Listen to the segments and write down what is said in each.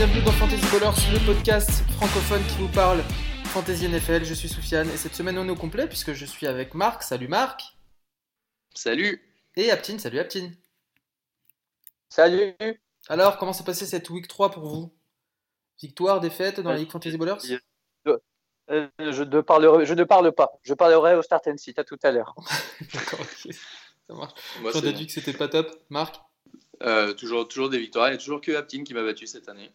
bienvenue dans Fantasy Ballers, le podcast francophone qui vous parle Fantasy NFL. Je suis Soufiane et cette semaine on est au complet puisque je suis avec Marc. Salut Marc. Salut. Et Aptine. Salut Aptine. Salut. Alors, comment s'est passé cette week 3 pour vous? Victoire, défaite dans la Ligue Fantasy Ballers euh, je, ne parlerai, je ne parle pas. Je parlerai au Start and Sit à tout à l'heure. D'accord, ok. Ça marche. Moi, dit que c'était pas top. Marc? Euh, toujours, toujours des victoires. Il n'y a toujours que Aptin qui m'a battu cette année.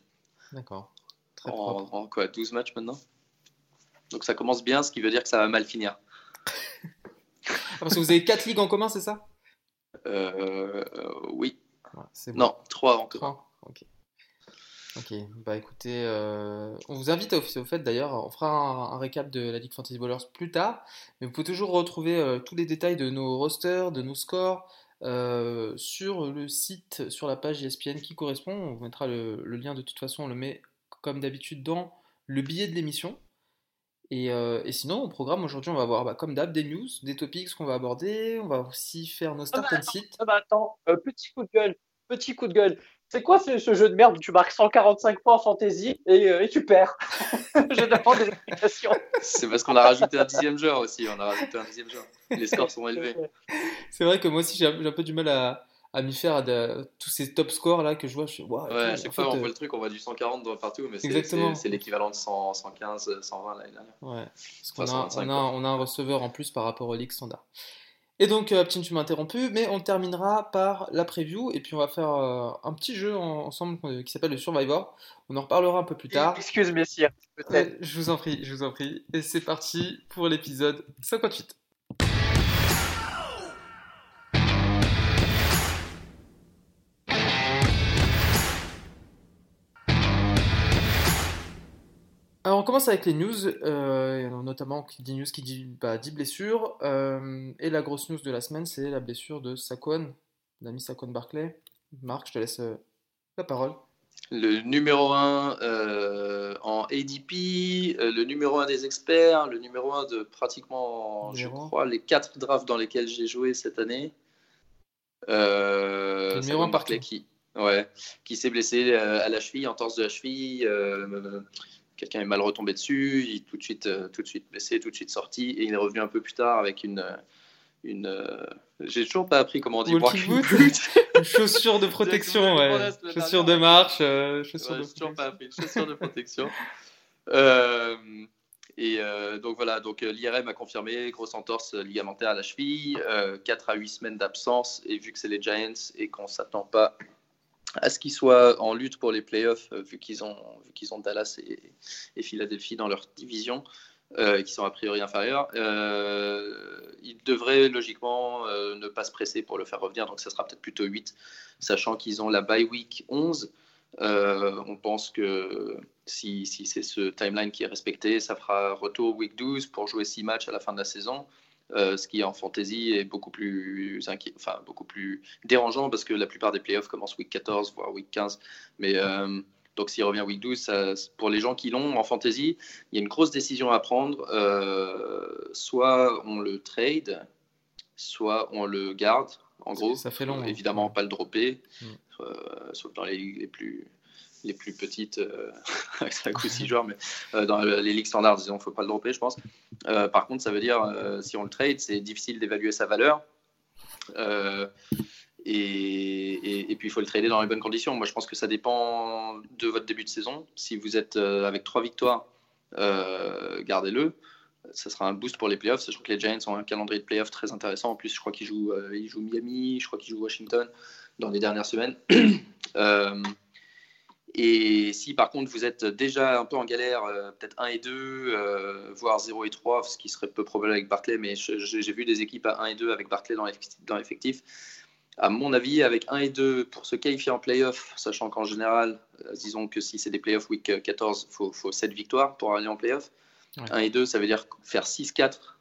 D'accord. En, en, quoi 12 matchs maintenant? Donc ça commence bien, ce qui veut dire que ça va mal finir. Ah, parce que vous avez 4 ligues en commun, c'est ça? Euh, Oui. Non, 3 en commun. Ok. Ok, bah écoutez, euh, on vous invite au, au fait d'ailleurs, on fera un, récap de la Ligue Fantasy Ballers plus tard, mais vous pouvez toujours retrouver euh, tous les détails de nos rosters, de nos scores, euh, sur le site, sur la page ESPN qui correspond. On vous mettra le, lien de toute façon, on le met comme d'habitude dans le billet de l'émission. Et, sinon, au programme aujourd'hui, on va avoir bah, comme d'hab des news, des topics qu'on va aborder. On va aussi faire nos start ah bah, and sit. Ah bah attends, petit coup de gueule, petit coup de gueule. C'est quoi ce, jeu de merde où tu marques 145 points en fantasy euh, et, tu perds Je demande des explications. C'est parce qu'on a rajouté un dixième joueur aussi. On a rajouté un dixième joueur. Les scores sont élevés. C'est vrai que moi aussi j'ai un peu du mal à, m'y faire à tous ces top scores là que je vois. Je ouais, à chaque fois on voit le truc, on voit du 140 partout, mais c'est l'équivalent de 115, 120 l'année dernière. Ouais, parce qu'on a, on a, un receveur en plus par rapport au League standard. Et donc, euh, tu m'as interrompu, mais on terminera par la preview, et puis on va faire euh, un petit jeu ensemble euh, qui s'appelle le Survivor. On en reparlera un peu plus tard. Excuse, messieurs, peut-être. je vous en prie, je vous en prie. Et c'est parti pour l'épisode 58. Commence avec les news, euh, notamment qui dit news qui dit, bah, 10 blessures. Euh, et la grosse news de la semaine, c'est la blessure de Saquon, l'ami Saquon Barclay. Marc, je te laisse euh, la parole. Le numéro 1 en ADP, le numéro 1 des experts, le numéro 1 de pratiquement, je crois, les 4 drafts dans lesquels j'ai joué cette année. le numéro 1 Barclay qui, ouais, qui s'est blessé à la cheville, en torse de la cheville quelqu'un est mal retombé dessus, il est tout de suite, euh, tout de suite blessé, tout de suite sorti, et il est revenu un peu plus tard avec une, euh, une, euh, j'ai toujours pas appris comment on dit une chaussure de protection, ouais. Chaussure de marche, chaussure de toujours pas appris, chaussure de protection. et donc voilà, donc l'IRM a confirmé grosse entorse ligamentaire à la cheville, 4 à 8 semaines d'absence, et vu que c'est les Giants et qu'on s'attend pas à ce qu'ils soient en lutte pour les playoffs, euh, vu qu'ils ont, qu'ils ont Dallas et, Philadelphie dans leur division, euh, qui sont a priori inférieurs, euh, ils devraient logiquement ne pas se presser pour le faire revenir, donc ça sera peut-être plutôt 8, sachant qu'ils ont la bye week 11. on pense que si, si c'est ce timeline qui est respecté, ça fera retour week 12 pour jouer 6 matchs à la fin de la saison. Euh, ce qui en fantasy est beaucoup plus, enfin, beaucoup plus dérangeant parce que la plupart des playoffs commencent week 14, voire week 15. Mais euh, donc s'il revient week 12, pour les gens qui l'ont en fantasy, il y a une grosse décision à prendre. Euh, soit on le trade, soit on le garde. En gros, ça fait long. Hein. Évidemment, pas le dropper, mm. sauf dans les les plus les plus petites, euh, avec 5 ou 6 joueurs, mais euh, dans les ligues standards, disons, il ne faut pas le dropper, je pense. Euh, par contre, ça veut dire, si on le trade, c'est difficile d'évaluer sa valeur. Et, puis il faut le trader dans les bonnes conditions. Moi, je pense que ça dépend de votre début de saison. Si vous êtes avec 3 victoires, gardez-le. Ça sera un boost pour les playoffs, sachant que les Giants ont un calendrier de playoffs très intéressant. En plus, je crois qu'ils jouent, ils jouent Miami, je crois qu'ils jouent Washington dans les dernières semaines. Et si par contre vous êtes déjà un peu en galère, euh, peut-être 1 et 2, euh, voire 0 et 3, ce qui serait peu probable avec Barclay, mais j'ai vu des équipes à 1 et 2 avec Barclay dans l'effectif. À mon avis, avec 1 et 2, pour se qualifier en playoff, sachant qu'en général, euh, disons que si c'est des playoffs week 14, il faut, faut, 7 victoires pour aller en playoff. 1 et 2, ça veut dire faire 6-4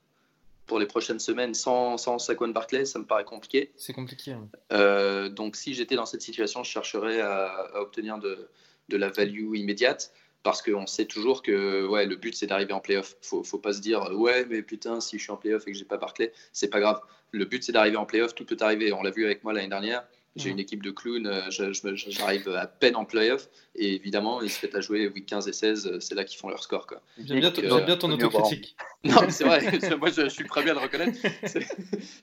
pour les prochaines semaines sans, sans Saquon Barclay, ça me paraît compliqué. C'est compliqué. donc si j'étais dans cette situation, je chercherais à obtenir de, de la value immédiate parce qu'on sait toujours que ouais, le but c'est d'arriver en playoff. Faut, faut pas se dire ouais, mais putain, si je suis en playoff et que j'ai pas Barclay, c'est pas grave. Le but c'est d'arriver en playoff, tout peut arriver. On l'a vu avec moi l'année dernière. J'ai Mm. une équipe de clowns, euh, j'arrive à peine en playoff. Et évidemment, ils se mettent à jouer week 15 et 16, euh, c'est là qu'ils font leur score. Quoi. J'aime bien, ton- euh, bien ton autocritique. Non, mais c'est vrai, moi je, je suis le premier à le reconnaître. Je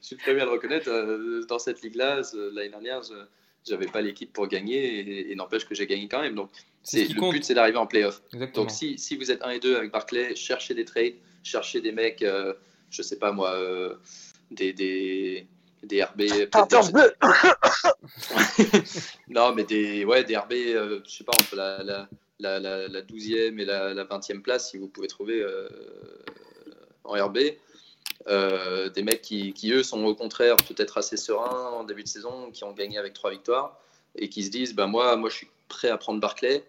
suis le premier à le reconnaître. Dans cette ligue-là, l'année dernière, je n'avais pas l'équipe pour gagner et, et n'empêche que j'ai gagné quand même. Donc, C'est le compte. but, c'est d'arriver en playoff. Exactement. Donc, si, si vous êtes 1 et 2 avec Barclay, cherchez des trades, cherchez des mecs, euh, je sais pas moi, euh, des, des, des RB. peut-être Carter des- bleu. non, mais des, ouais, des RB, euh, je sais pas, entre la, la, la, la, la 12e et la, la 20e place, si vous pouvez trouver euh, en RB. Euh, des mecs qui, qui, eux, sont au contraire peut-être assez sereins en début de saison, qui ont gagné avec trois victoires et qui se disent bah, moi, moi, je suis prêt à prendre Barclay.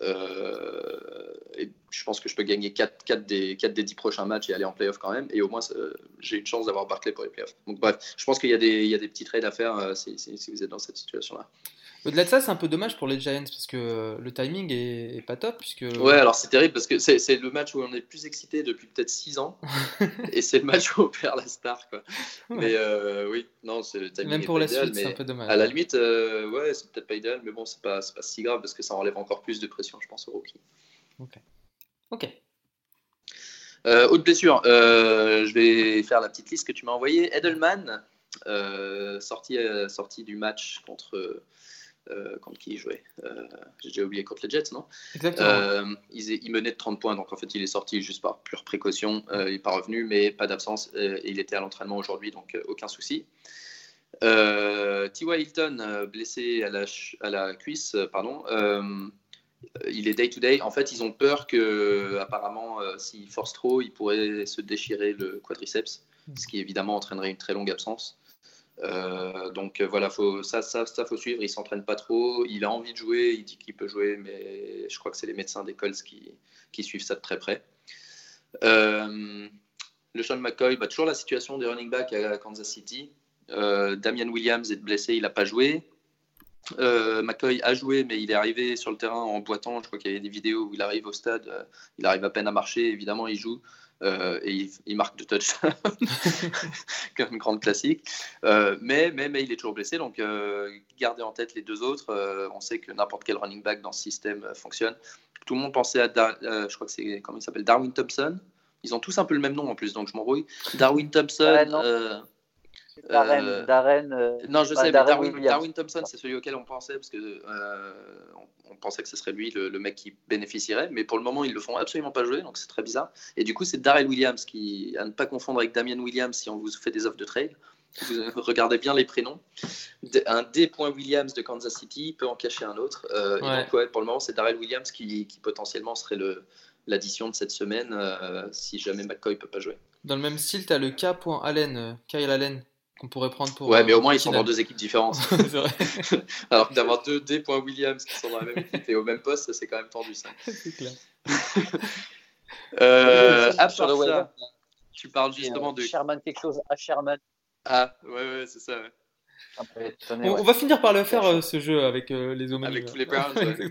Euh, et je pense que je peux gagner 4, 4, des, 4 des 10 prochains matchs et aller en playoff quand même. Et au moins, j'ai une chance d'avoir Barclay pour les playoffs. Donc, bref, je pense qu'il y, a des- il y a des petits trades à faire euh, si, si- si vous êtes dans cette situation-là. Au-delà de ça, c'est un peu dommage pour les Giants parce que le timing est, est pas top. Puisque... Ouais, alors c'est terrible parce que c'est le match où on est le plus excité depuis peut-être 6 ans. et c'est le match où on perd la star. Quoi. Mais euh, oui, non, c'est le timing Même est pour pas la idéal, suite, c'est un peu dommage. À la limite, euh, ouais, c'est peut-être pas idéal, mais bon, c'est pas, pas si grave parce que ça enlève encore plus de pression, je pense, au rookie. Ok. Euh, autre blessure, euh, je vais faire la petite liste que tu m'as envoyée. Edelman, euh, sorti, sorti du match contre. contre qui il jouait J'ai déjà oublié contre les Jets, non? Exactement. Il, menait de 30 points, donc en fait il est sorti juste par pure précaution. Il n'est pas revenu, mais pas d'absence. et il était à l'entraînement aujourd'hui, donc aucun souci. T.Y. Hilton, blessé à la, à la cuisse, pardon. Euh, il est day to day. En fait, ils ont peur que, apparemment, euh, s'il force trop, il pourrait se déchirer le quadriceps, ce qui évidemment entraînerait une très longue absence. Euh, donc euh, voilà, faut, ça, ça, ça faut suivre. Il s'entraîne pas trop. Il a envie de jouer. Il dit qu'il peut jouer, mais je crois que c'est les médecins d'école qui, qui suivent ça de très près. Euh, le Sean McCoy, bah, toujours la situation des running backs à Kansas City. Euh, Damian Williams est blessé, il n'a pas joué. Euh, McCoy a joué, mais il est arrivé sur le terrain en boitant. Je crois qu'il y avait des vidéos où il arrive au stade, euh, il arrive à peine à marcher. Évidemment, il joue euh, et il, il marque de touchdowns, comme une grande classique. Mais, mais, mais il est toujours blessé, donc gardez en tête les deux autres. On sait que n'importe quel running back dans ce système fonctionne. Tout le monde pensait à, Dar je crois que c'est comment il s'appelle, Darwin Thompson. Ils ont tous un peu le même nom en plus, donc je m'embrouille. Darwin Thompson. Darren, euh, Darren, euh, non, je sais, mais Darwin, Williams. Darwin Thompson, c'est celui auquel on pensait, parce que euh, on, on pensait que ce serait lui le, le mec qui bénéficierait, mais pour le moment, ils le font absolument pas jouer, donc c'est très bizarre. Et du coup, c'est Darrell Williams qui, à ne pas confondre avec Damien Williams si on vous fait des offres de trade. Vous regardez bien les prénoms. Un D. Williams de Kansas City peut en cacher un autre. Euh, et donc, ouais, pour le moment, c'est Darrell Williams qui, qui potentiellement serait le l'addition de cette semaine euh, si jamais McCoy peut pas jouer. Dans le même style, tu as le K. Allen, Kyle Allen, qu'on pourrait prendre pour. Ouais, euh, mais au moins ils sont dans deux équipes différentes. C'est vrai, Alors que d'avoir deux D. Williams qui sont dans la même équipe et au même poste, ça, c'est quand même tendu ça. c'est clair. Euh, à Sur part le ça, waiver. tu parles justement de. Sherman quelque chose à Sherman. Ah, ouais, ouais, c'est ça. ouais. On, ouais. on va finir par le faire euh, ce jeu avec euh, les homonymes. Avec tous les Browns, ouais.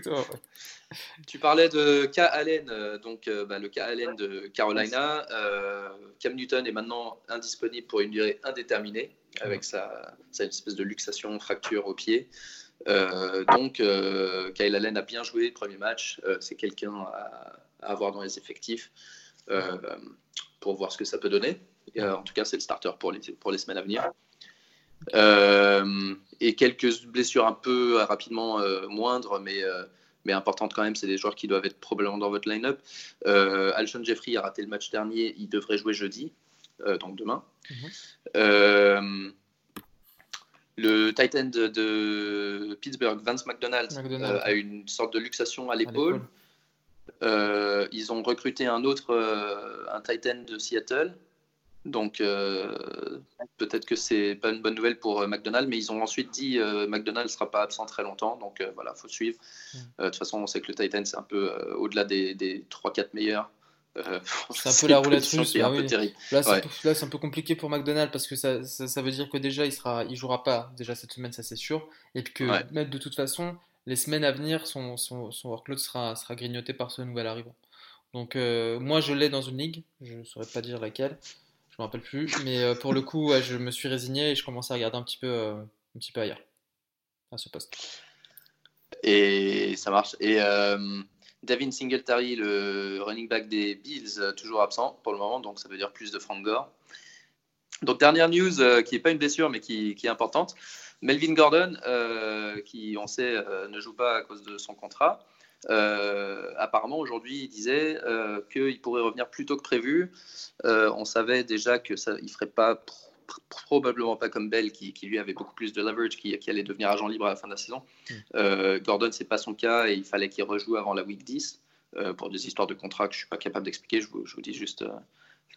Tu parlais de K. Allen, euh, donc euh, bah, le K. Allen de Carolina. Euh, Cam Newton est maintenant indisponible pour une durée indéterminée avec sa, espèce de luxation, fracture au pied. Euh, donc, euh, Kyle Allen a bien joué le premier match. Euh, c'est quelqu'un à, avoir dans les effectifs pour voir ce que ça peut donner. En tout cas, c'est le starter pour les, pour les semaines à venir. Et quelques blessures un peu rapidement moindres, mais, mais importantes quand même. C'est des joueurs qui doivent être probablement dans votre line-up. Alshon Jeffrey a raté le match dernier. Il devrait jouer jeudi, donc demain. Mhm. Euh, le Titan de, de Pittsburgh, Vance McDonald, McDonald. euh, a une sorte de luxation à l'épaule. Euh, ils ont recruté un autre, euh, un Titan de Seattle. Donc euh, peut-être que c'est pas une bonne nouvelle pour euh, McDonald, mais ils ont ensuite dit euh, McDonald ne sera pas absent très longtemps, donc euh, voilà, faut suivre. Euh, De toute façon, on sait que le Titan c'est un peu euh, au-delà des, des 3-4 meilleurs. Euh, C'est un peu la roulette russe, bah oui. terrible. Là, c'est Ouais. un peu- un compliqué pour McDonald parce que ça, ça, ça veut dire que déjà, il sera, il jouera pas déjà cette semaine, ça c'est sûr. Et puis que Ouais. même de toute façon, les semaines à venir, son, son, son workload sera, sera grignoté par ce nouvel arrivant. Donc, euh, moi, je l'ai dans une ligue, je ne saurais pas dire laquelle, je me rappelle plus. Mais euh, pour le coup, ouais, je me suis résigné et je commence à regarder un petit peu, un petit peu ailleurs. à ce poste. Et ça marche. Et Devin Singletary, le running back des Bills, euh, toujours absent pour le moment, donc ça veut dire plus de Frank Gore. Donc dernière news euh, qui n'est pas une blessure mais qui, est importante. Melvin Gordon, euh, qui on sait ne joue pas à cause de son contrat, apparemment aujourd'hui il disait qu'il pourrait revenir plus tôt que prévu. On savait déjà que ça, il ferait pas probablement pas comme Bell qui, qui, lui avait beaucoup plus de leverage, qui, qui, allait devenir agent libre à la fin de la saison. Mm. Euh, Gordon c'est pas son cas et il fallait qu'il rejoue avant la week 10 euh, pour des histoires de contrat que je suis pas capable d'expliquer. Je vous, je vous dis juste euh,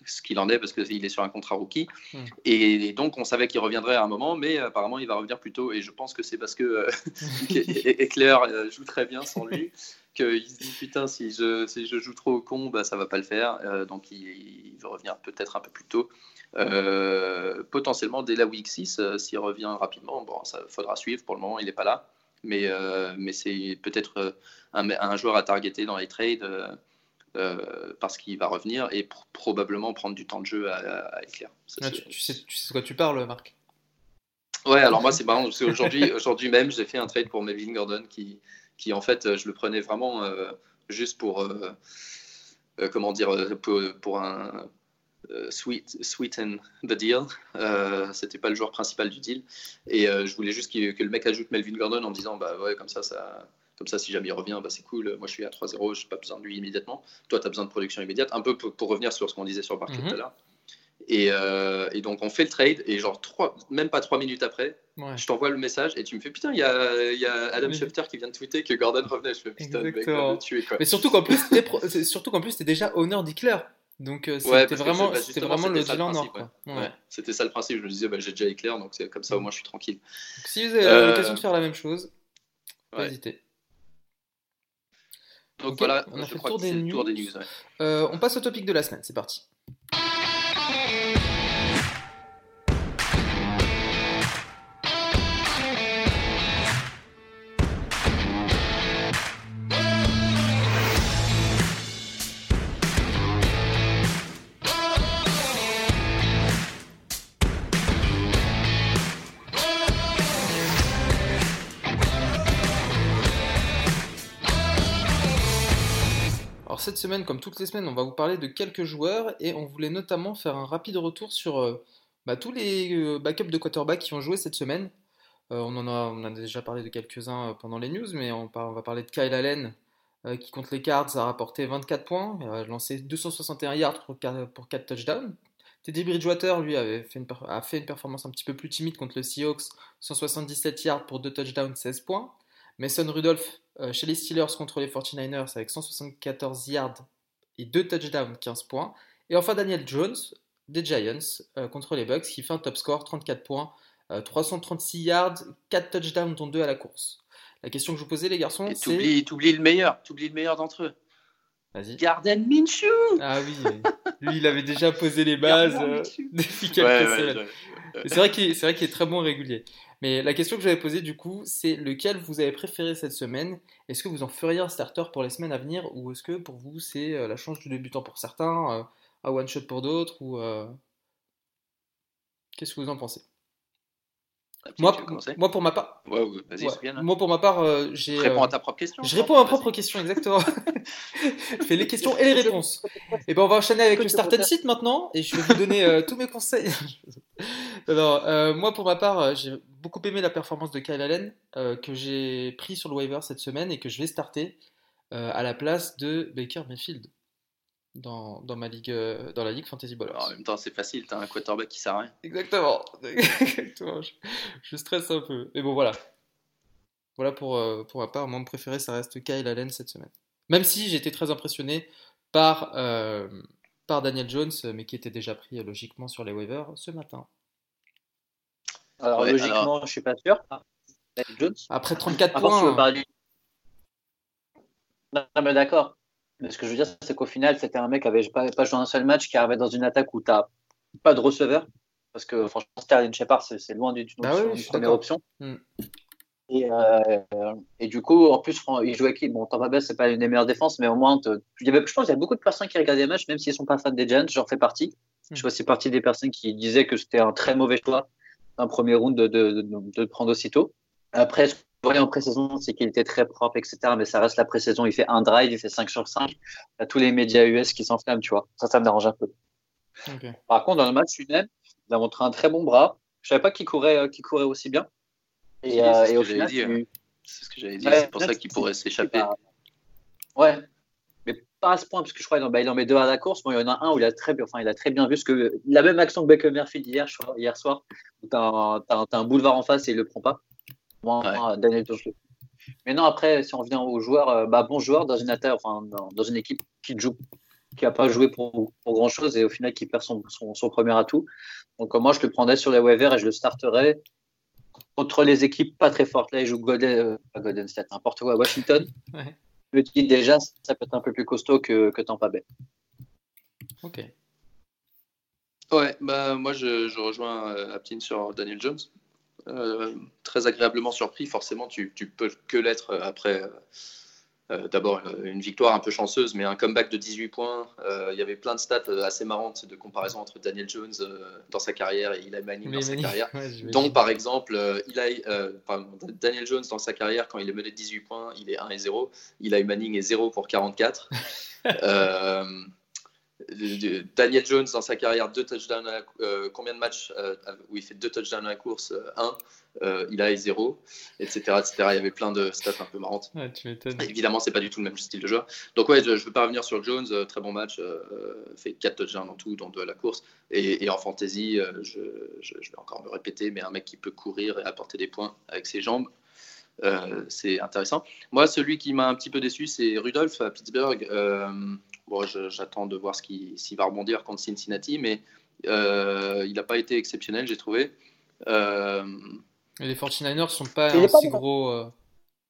ce qu'il en est parce qu'il est sur un contrat rookie. Mm. Et, et donc on savait qu'il reviendrait à un moment, mais apparemment il va revenir plus tôt. Et je pense que c'est parce que euh, Éclair joue très bien sans lui qu'il se dit putain si je, si je joue trop au con, bah, ça va pas le faire. Euh, donc il, il veut revenir peut-être un peu plus tôt. Euh, potentiellement dès la week 6, euh, s'il revient rapidement, bon, ça faudra suivre. Pour le moment, il n'est pas là. Mais, mais c'est peut-être un, un, joueur à targeter dans les trades parce qu'il va revenir et pr probablement prendre du temps de jeu à, à Éclair. Ah, tu, tu, sais, tu sais de quoi tu parles, Marc Ouais, alors moi c'est marrant parce qu'aujourd'hui aujourd'hui même j'ai fait un trade pour Melvin Gordon qui, qui en fait je le prenais vraiment euh, juste pour euh, euh, comment dire pour, pour un sweet sweeten the deal. C'était pas le joueur principal du deal et je voulais juste qu que le mec ajoute Melvin Gordon en disant bah ouais comme ça ça comme ça, si jamais il revient, bah, c'est cool. Moi, je suis à 3-0, je n'ai pas besoin de lui immédiatement. Toi, tu as besoin de production immédiate. Un peu pour, pour revenir sur ce qu'on disait sur Barclay -hmm. tout à l'heure. Et, euh, et, donc on fait le trade et genre trois, même pas trois minutes après, ouais. je t'envoie le message et tu me fais putain il y a, y a, Adam Schefter qui vient de tweeter que Gordon revenait. Je fais putain mec, va tuer quoi. Mais surtout qu'en plus t'es pro... surtout qu'en plus t'es déjà honneur d'Eclair. Donc euh, c'était ouais, vraiment, bah, vraiment le deal en or. Ouais. Ouais. C'était ça le principe. Je me disais bah, j'ai déjà Éclair donc c'est comme ça au moins je suis tranquille. Donc, si vous avez euh... l'occasion de faire la même chose, pas hésiter. Donc okay. voilà, on a fait le tour des, news. Tour des news euh, on passe au topic de la semaine, c'est parti. Cette semaine, comme toutes les semaines, on va vous parler de quelques joueurs et on voulait notamment faire un rapide retour sur euh, bah, tous les euh, backups de quarterback qui ont joué cette semaine. Euh, on, en a, déjà parlé de quelques-uns pendant les news, mais on, va parler de Kyle Allen qui, contre les Cards, a rapporté 24 points, a lancé 261 yards pour 4, pour 4 touchdowns. Teddy Bridgewater, lui, a fait une performance un petit peu plus timide contre le Seahawks, 177 yards pour 2 touchdowns, 16 points. Mason Rudolph euh, chez les Steelers contre les 49ers avec 174 yards et 2 touchdowns, 15 points. Et enfin Daniel Jones des Giants euh, contre les Bucks qui fait un top score, 34 points, euh, 336 yards, 4 touchdowns dont 2 à la course. La question que je vous posais les garçons, c'est... Tu oublies le meilleur, tu oublies le meilleur d'entre eux. Vas-y. Garden Minshew Ah oui, lui il avait déjà posé les bases euh, depuis quelques semaines. C'est vrai qu'il est, qu est très bon régulier. Mais la question que j'avais posée du coup, c'est lequel vous avez préféré cette semaine? Est-ce que vous en feriez un starter pour les semaines à venir ou est-ce que pour vous c'est euh, la chance du débutant pour certains, euh, un one shot pour d'autres ou euh... qu'est-ce que vous en pensez? Moi, moi, pour ma part, ouais, ouais, ouais. moi pour ma part, euh, j'ai. Réponds à ta propre question. Je réponds à ma propre question, exactement. je fais les questions et les réponses. Et ben on va enchaîner avec le start and sit maintenant, et je vais vous donner euh, tous mes conseils. Alors, euh, moi pour ma part, j'ai beaucoup aimé la performance de Kyle Allen que j'ai pris sur le waiver cette semaine et que je vais starter à la place de Baker Mayfield dans, dans, ma ligue, euh, dans la ligue Fantasy Ballers. Alors, en même temps, c'est facile, t'as un quarterback qui sert à rien. Exactement, Exactement. Je, je, stresse un peu. Mais bon, voilà. Voilà pour, euh, pour ma part. Mon préféré, ça reste Kyle Allen cette semaine. Même si j'étais très impressionné par, euh, par Daniel Jones, mais qui était déjà pris logiquement sur les waivers ce matin. Alors, ouais, logiquement, alors... je suis pas sûr. Daniel Jones. Après 34 points. Non, mais d'accord. Mais ce que je veux dire, c'est qu'au final, c'était un mec qui n'avait pas, pas, joué un seul match, qui arrivait dans une attaque où tu n'as pas de receveur. Parce que franchement, Sterling Shepard, c'est loin du, du, bah oui, première option. Mm. Et, euh, et, du coup, en plus, il jouait qui? Bon, Tampa Bay, c'est pas une des meilleures défenses, mais au moins, il y avait, je pense qu'il y a beaucoup de personnes qui regardaient les matchs, même s'ils ne sont pas fans des Giants, j'en fais partie. Mm. Je fais partie des personnes qui disaient que c'était un très mauvais choix, un premier round de, de, de, de prendre aussitôt. Après, voyait en pré-saison, c'est qu'il était très propre, etc. Mais ça reste la pré-saison. Il fait un drive, il fait 5 sur 5. Il y a tous les médias US qui s'enflamment, tu vois. Ça, ça me dérange un peu. Par contre, dans le match lui-même, il a montré un très bon bras. Je savais pas qu'il courait, euh, qu'il courait aussi bien. Et, euh, et au final, c'est ce que j'avais dit. c'est pour ça qu'il pourrait s'échapper. Ouais, mais pas à ce point, parce que je crois qu'il bah, en met deux à la course. Bon, il y en a un où il a très bien, enfin, il a très bien vu ce que la même action que Baker Murphy hier, hier soir, où tu as, un boulevard en face et il le prend pas. Moi, Daniel Mais non, après, si on revient aux joueurs, euh, bah, bon joueur dans une attaque, enfin, dans une équipe qui joue qui n'a pas joué pour, pour, grand chose et au final qui perd son, son, premier atout. Donc moi je le prendrais sur les waivers et je le starterais contre les équipes pas très fortes. Là, il joue Golden, euh, Golden State, n'importe quoi, Washington. ouais. Je me dis déjà, ça peut être un peu plus costaud que, que Tampa Bay. Ok. Ouais, bah, moi je, je rejoins euh, Aptin sur Daniel Jones. Euh, très agréablement surpris, forcément, tu, tu peux que l'être après euh, d'abord euh, une victoire un peu chanceuse, mais un comeback de 18 points. Euh, il y avait plein de stats assez marrantes de comparaison entre Daniel Jones dans sa carrière et Eli Manning dans sa carrière. Donc, par exemple, Daniel Jones dans sa carrière, quand il est mené de 18 points, il est 1 et 0. Eli Manning est 0 pour 44. Daniel Jones dans sa carrière, deux touchdowns euh, combien de matchs euh, où il fait deux touchdowns à la course euh, Un, il a 0, etc., etc. Il y avait plein de stats un peu marrantes. Évidemment, c'est pas du tout le même style de jeu. Donc ouais, je ne veux pas revenir sur Jones. très bon match, fait 4 touchdowns en tout, dans deux à la course. Et, en fantasy, je, vais encore me répéter, mais un mec qui peut courir et apporter des points avec ses jambes. c'est intéressant. Moi, celui qui m'a un petit peu déçu, c'est Rudolph à Pittsburgh j'attends de voir s'il va rebondir contre Cincinnati, mais euh, il n'a pas été exceptionnel, j'ai trouvé. Euh, les 49ers sont pas aussi gros. Euh,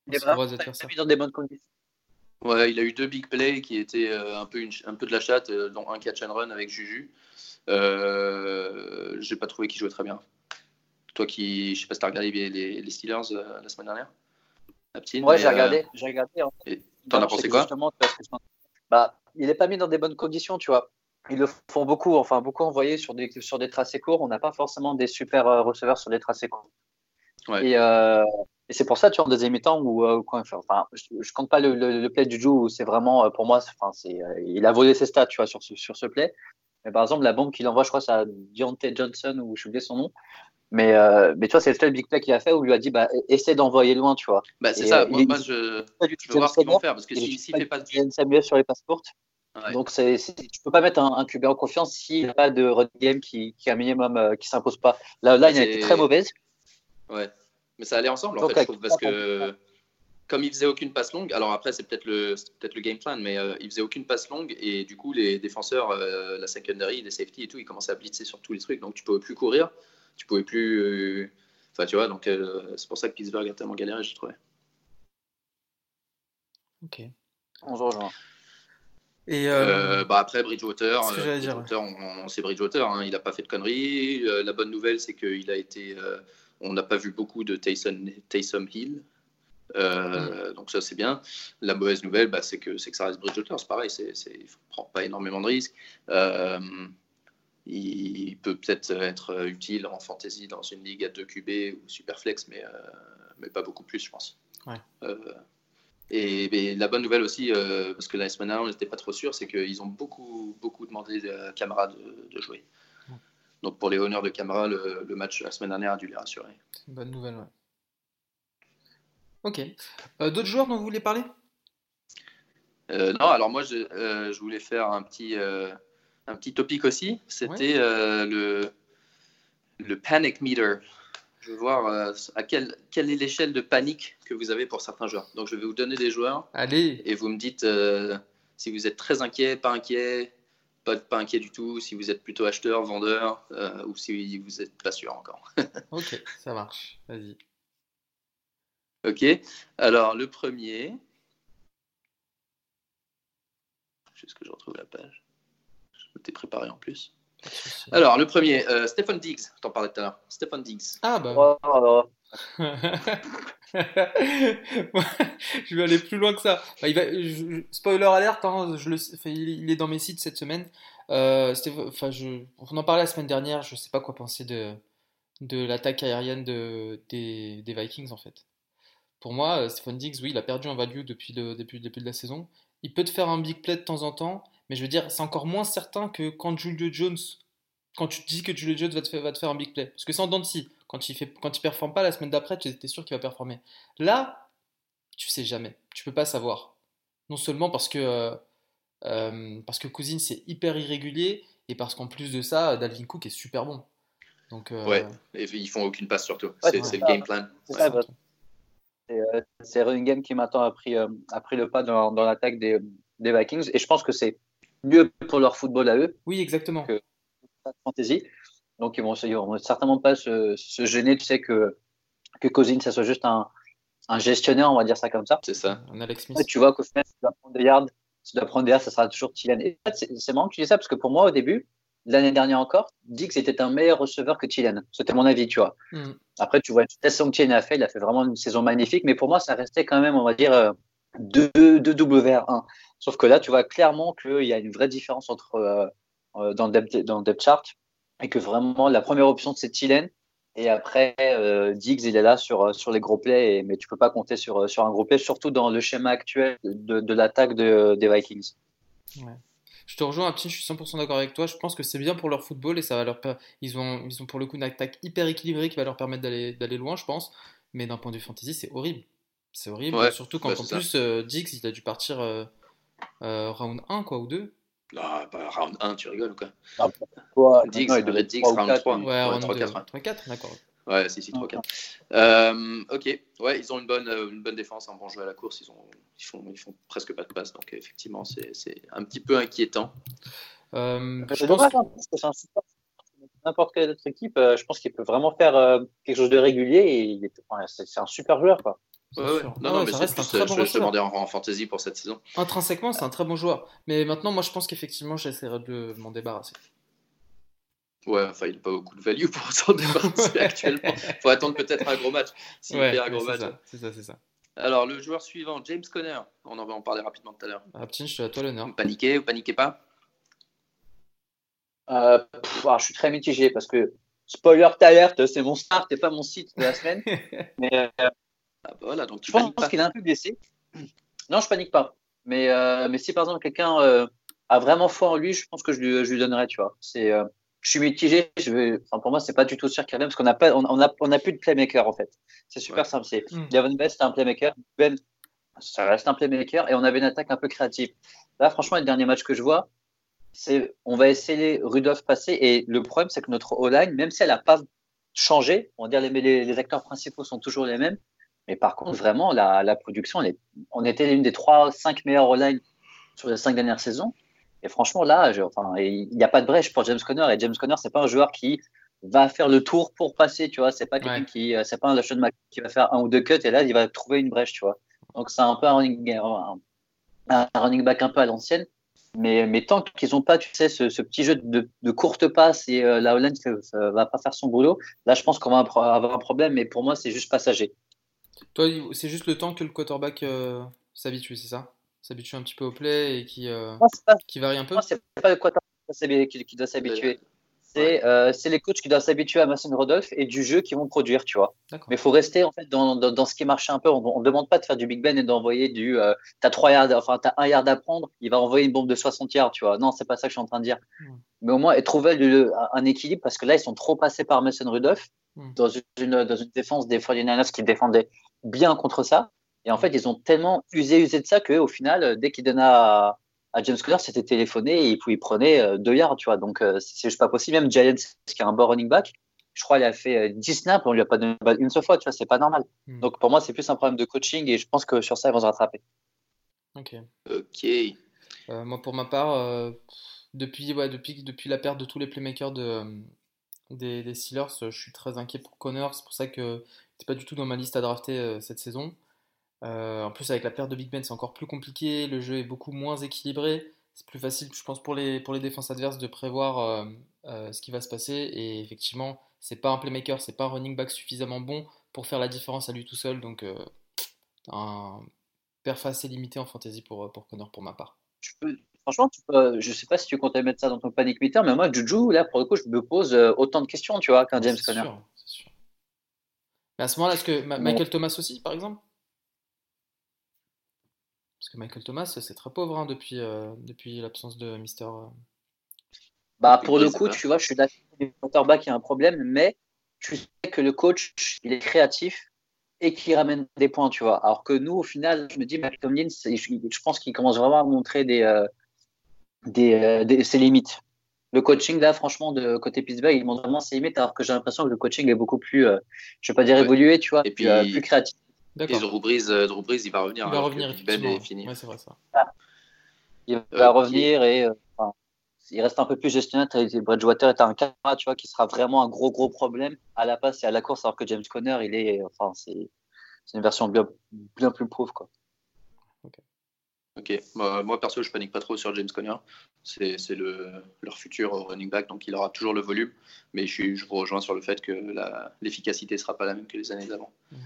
il est dans des bonnes conditions. Ouais, il a eu deux big plays qui étaient un, peu un peu de la chatte, dont un catch and run avec Juju. Euh, j'ai pas trouvé qu'il jouait très bien. Toi qui, je sais pas si tu as regardé les, Steelers la semaine dernière? Ouais, j'ai regardé. J'ai regardé. T'en as pensé quoi? bah, il n'est pas mis dans des bonnes conditions, tu vois. Ils le font beaucoup, enfin beaucoup envoyés sur des, sur des tracés courts. On n'a pas forcément des super euh, receveurs sur des tracés courts. Euh, et, c'est pour ça, tu vois, en deuxième mi-temps, où, euh, enfin, je, ne compte pas le, le, play du Jou, c'est vraiment, pour moi, c'est, il a volé ses stats, tu vois, sur ce, sur ce play. Mais par exemple, la bombe qu'il envoie, je crois, c'est à Deontay Johnson, ou je oublié son nom. Mais, mais tu vois, c'est le seul big play qu'il a fait où il lui a dit, bah, essaie d'envoyer loin, tu vois. Bah, c'est ça, moi, je, je veux voir ce qu'ils vont faire, parce que s'il ne fait pas de. Samuel sur les passes courtes. Donc, c'est, tu peux pas mettre un, un QB en confiance s'il n'y a pas de run game qui, qui un minimum euh, qui s'impose pas. La line a été très mauvaise. Ouais, mais ça allait ensemble en fait, je trouve, parce que comme il faisait aucune passe longue, alors après c'est peut-être le, peut-être le game plan, mais euh, il faisait aucune passe longue et du coup les défenseurs, euh, la secondary, les safety et tout, ils commençaient à blitzer sur tous les trucs, donc tu pouvais plus courir, tu pouvais plus, enfin tu vois, donc c'est pour ça que Pittsburgh a tellement galéré, je trouvais. Ok. On se rejoint. Et euh, euh, bah après Bridgewater, euh, Bridgewater on, sait Bridgewater, hein, il n'a pas fait de conneries. la bonne nouvelle, c'est qu'il a été, on n'a pas vu beaucoup de Taysom, Hill. Mm. Donc ça c'est bien. La mauvaise nouvelle, bah, c'est que c'est que ça reste Bridgewater. C'est pareil, c'est, il ne prend pas énormément de risques. il peut peut-être être utile en fantasy dans une ligue à 2 QB ou Superflex, mais, mais pas beaucoup plus, je pense. Ouais. Et, la bonne nouvelle aussi, euh, parce que la semaine dernière, on n'était pas trop sûr, c'est qu'ils ont beaucoup, beaucoup demandé à Camara de, jouer. Donc pour les honneurs de Camara, le, match la semaine dernière a dû les rassurer. C'est une bonne nouvelle, ouais. Ok. Euh, d'autres joueurs dont vous voulez parler? Euh, Non, alors moi, je, voulais faire un petit, un petit topic aussi. C'était le, le Panic Meter. Je veux voir euh, à quelle, quelle est l'échelle de panique que vous avez pour certains joueurs. Donc, je vais vous donner des joueurs. Allez. Et vous me dites euh, si vous êtes très inquiet, pas inquiet, pas, pas inquiet du tout, si vous êtes plutôt acheteur, vendeur, euh, ou si vous n'êtes pas sûr encore. ok, ça marche. Vas-y. Ok. Alors, le premier. Juste que je retrouve la page. Je m'étais préparé en plus. Alors, le premier, euh, Stephen Diggs, t'en parlais tout à l'heure. Stephen Diggs. Ah bah. Oh, je vais aller plus loin que ça. Bah, il va, spoiler alert, hein, je le, il est dans mes sites cette semaine. Euh, je, on en parlait la semaine dernière, je sais pas quoi penser de, de l'attaque aérienne de, des, des, Vikings en fait. Pour moi, Stephon Diggs, oui, il a perdu en value depuis le début, de la saison. Il peut te faire un big play de temps en temps, mais je veux dire, c'est encore moins certain que quand Julio Jones, quand tu te dis que Julio Jones va te faire, va te faire un big play. Parce que c'est en dents Quand il, fait, quand il performe pas la semaine d'après, tu es sûr qu'il va performer. Là, tu sais jamais. Tu peux pas savoir. Non seulement parce que, euh, euh, parce que Cousine, c'est hyper irrégulier, et parce qu'en plus de ça, Dalvin Cook est super bon. Donc, euh, Ouais, et ils font aucune passe surtout. c'est le game plan. C'est Running Game qui maintenant a pris, a pris le pas dans, dans l'attaque des, des, Vikings. Et je pense que c'est mieux pour leur football à eux. Oui, exactement. Que fantasy. Donc ils vont, ils vont certainement pas se, se, gêner. Tu sais que, que Cousine, ça soit juste un, un gestionnaire, on va dire ça comme ça. C'est ça. Un Alex Smith. tu vois qu'au final, tu dois prendre des yards, tu dois prendre des yards, ça sera toujours Tillian. Et c'est marrant que tu dis ça parce que pour moi, au début, l'année dernière encore, Dix était un meilleur receveur que Tillian. C'était mon avis, tu vois. Hmm. Après, tu vois, la saison que Tillian a fait, il a fait vraiment une saison magnifique, mais pour moi, ça restait quand même, on va dire, 2 euh, WR1. Sauf que là, tu vois clairement qu'il y a une vraie différence entre euh, euh, dans, le depth, dans le depth chart et que vraiment la première option c'est Tillen et après euh, Diggs il est là sur, sur les gros plays mais tu peux pas compter sur, sur un gros play surtout dans le schéma actuel de, de l'attaque de, des Vikings. Ouais. Je te rejoins, petit, je suis 100% d'accord avec toi. Je pense que c'est bien pour leur football et ça va leur ils ont ils ont pour le coup une attaque hyper équilibrée qui va leur permettre d'aller d'aller loin, je pense. Mais d'un point de vue fantasy, c'est horrible. C'est horrible, surtout quand bah, en plus Diggs il a dû partir round 1 quoi ou 2 non, pas round 1, tu rigoles ou quoi? Ah, quoi Dix, non, il Dix, round 3. Ouais, round 3, 4. 3, 4, d'accord. Ouais, si, si, 3, 4. Euh, ok, ouais, ils ont une bonne, euh, une bonne défense, un bon jeu à la course, ils, ont, ils, font, ils font presque pas de passe, donc effectivement, c'est un petit peu inquiétant. Euh, je pense que... Hein, n'importe quelle autre équipe, euh, je pense qu'il peut vraiment faire euh, quelque chose de régulier et enfin, c'est un super joueur. Quoi. Ouais, ouais. Non, non, mais ça reste un très bon je, je demandais en, en, fantasy pour cette saison. Intrinsèquement, c'est un très bon joueur. Mais maintenant, moi, je pense qu'effectivement, j'essaierai de m'en débarrasser. Ouais, enfin, il n'a pas beaucoup de value pour s'en débarrasser actuellement. Il faut attendre peut-être un gros match. S'il ouais, fait un gros match. C'est ça, c'est ça. Alors, le joueur suivant, James Conner. On en va en parler rapidement tout à l'heure. Ah, petit, je suis à toi l'honneur. Vous paniquez ou paniquez pas? Euh, pff, alors, Je suis très mitigé parce que, spoiler alerte, c'est mon start et pas mon site de la semaine. mais euh, ah bah voilà, donc tu je pense qu'il est un peu blessé. Non, je panique pas. Mais, euh, mais si par exemple quelqu'un euh, a vraiment foi en lui, je pense que je lui, je lui donnerais, tu vois. C'est, euh, je suis mitigé. Je vais, enfin, pour moi, c'est pas du tout sûr qu'il parce qu'on n'a pas, on, on, a, on a plus de playmaker en fait. C'est super ouais. simple. C'est mm. Devon Best, c'est un playmaker. Ben, ça reste un playmaker et on avait une attaque un peu créative. Là, franchement, le dernier match que je vois, c'est on va essayer Rudolph passer et le problème, c'est que notre O-line, même si elle n'a pas changé, on va dire les, les, les acteurs principaux sont toujours les mêmes, mais par contre, vraiment, la, la production, on était l'une des 3-5 meilleures online sur les 5 dernières saisons. Et franchement, là, je, enfin, il n'y a pas de brèche pour James Conner. Et James Conner, c'est pas un joueur qui va faire le tour pour passer, tu vois. C'est pas quelqu'un ouais. qui, c'est pas un qui va faire un ou deux cuts et là, il va trouver une brèche, tu vois. Donc, c'est un peu un running, un, un running back un peu à l'ancienne. Mais, mais tant qu'ils n'ont pas, tu sais, ce, ce, petit jeu de, de courte passe et euh, la Holland ne va pas faire son boulot, là, je pense qu'on va avoir un problème. Mais pour moi, c'est juste passager. Toi, c'est juste le temps que le quarterback euh, s'habitue, c'est ça? S'habitue un petit peu au play et qui, euh, pas, qui varie un peu c'est pas le quarterback qui, qui doit s'habituer. C'est euh, les coachs qui doivent s'habituer à Mason Rodolphe et du jeu qui vont produire, tu vois. Mais il faut rester en fait dans, dans, dans, ce qui marche un peu. On ne demande pas de faire du Big Ben et d'envoyer du. Euh, t'as trois yards, enfin t'as un yard à prendre, il va envoyer une bombe de 60 yards, tu vois. Non, c'est pas ça que je suis en train de dire. Mm. Mais au moins et trouver le, un équilibre parce que là ils sont trop passés par Mason Rudolph mm. dans une dans une défense des 49ers qui défendaient bien contre ça. Et en fait, ils ont tellement usé, usé de ça qu'au final, dès qu'ils donnaient à, à, James Conner, c'était téléphoné et il prenait euh, deux yards, tu vois. Donc, euh, c'est juste pas possible. Même Giants, qui a un bon running back, je crois qu'il a fait 10 euh, snaps, on lui a pas donné une seule fois, tu vois, c'est pas normal. Mm. Donc, pour moi, c'est plus un problème de coaching et je pense que sur ça, ils vont se rattraper. Ok. Ok. Euh, moi, pour ma part, euh, depuis, ouais, depuis, depuis la perte de tous les playmakers de, des, des Steelers, je suis très inquiet pour Conner. C'est pour ça que c'est pas du tout dans ma liste à drafter euh, cette saison. Euh, en plus, avec la perte de Big Ben, c'est encore plus compliqué. Le jeu est beaucoup moins équilibré. C'est plus facile, je pense, pour les, pour les défenses adverses de prévoir euh, euh, ce qui va se passer. Et effectivement, c'est pas un playmaker, c'est pas un running back suffisamment bon pour faire la différence à lui tout seul. Donc, un perf assez limité en fantasy pour, pour Connor pour ma part. Tu peux, franchement, tu peux, je sais pas si tu comptais mettre ça dans ton panic meter, mais moi, Juju, là, pour le coup, je me pose autant de questions, tu vois, qu'un James Conner. Sûr, sûr. Mais à ce moment-là, est-ce que Michael Thomas aussi, par exemple? Parce que Michael Thomas, c'est très pauvre hein, depuis, depuis l'absence de Mister. Bah, pour le coup, tu vois, je suis d'accord le quarterback a un problème, mais tu sais que le coach, il est créatif et qui ramène des points, tu vois. Alors que nous, au final, je me dis, Mike Tomlin, je pense qu'il commence vraiment à montrer des, euh, euh, des, ses limites. Le coaching, là, franchement, de côté Pittsburgh, il montre vraiment ses limites, alors que j'ai l'impression que le coaching est beaucoup plus, euh, je ne vais pas dire évolué, tu vois, et puis, plus créatif. Et Drew Brees, il va revenir. Il va hein, revenir, effectivement. Ouais, c'est vrai ça. Il va revenir et il reste un peu plus gestionnaire. Bridgewater est un cas, tu vois, qui sera vraiment un gros, gros problème à la passe et à la course, alors que James Conner, il est, enfin, c'est, une version bien, bien plus pauvre, quoi. Ok, moi, perso, je panique pas trop sur James Conner. C'est, le, leur futur running back, donc il aura toujours le volume. Mais je, je vous rejoins sur le fait que l'efficacité sera pas la même que les années d'avant. Mhm.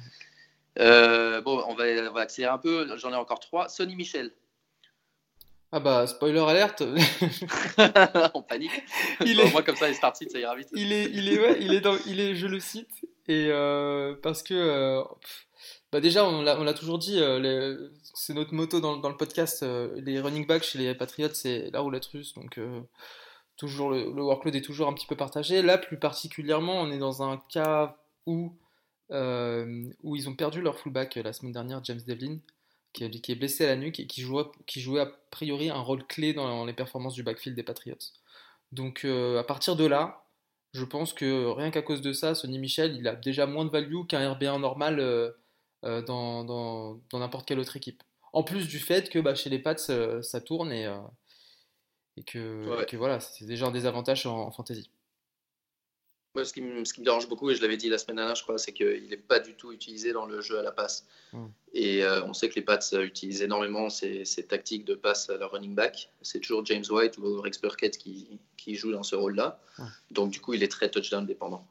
Euh, bon, on va, on va accélérer un peu. J'en ai encore trois. Sonny Michel, ah bah, spoiler alerte On panique. Il est... Moi, comme ça, les start ça ira vite. Il est, il est, ouais, il est, dans, il est, je le cite, et euh, parce que, euh, bah déjà, on l'a toujours dit, euh, c'est notre moto dans, dans le podcast, les running backs chez les Patriots, c'est la roulette russe, donc toujours le, le, workload est toujours un petit peu partagé. Là, plus particulièrement, on est dans un cas où, où ils ont perdu leur fullback la semaine dernière, James Devlin qui, est blessé à la nuque et qui jouait, qui jouait a priori un rôle clé dans les performances du backfield des Patriots. Donc euh, à partir de là, je pense que rien qu'à cause de ça, Sonny Michel, il a déjà moins de value qu'un RB1 normal euh, euh, dans n'importe quelle autre équipe. En plus du fait que bah, chez les Pats, ça tourne et, et que, voilà, c'est déjà un désavantage en fantasy ce, qui me, dérange beaucoup, et je l'avais dit la semaine dernière, je crois, c'est qu'il n'est pas du tout utilisé dans le jeu à la passe. Hmm. Et euh, on sait que les Pats utilisent énormément ces, tactiques de passe à leur running back. C'est toujours James White ou Rex Burkett qui, qui joue dans ce rôle-là. Donc, du coup, il est très touchdown dépendant.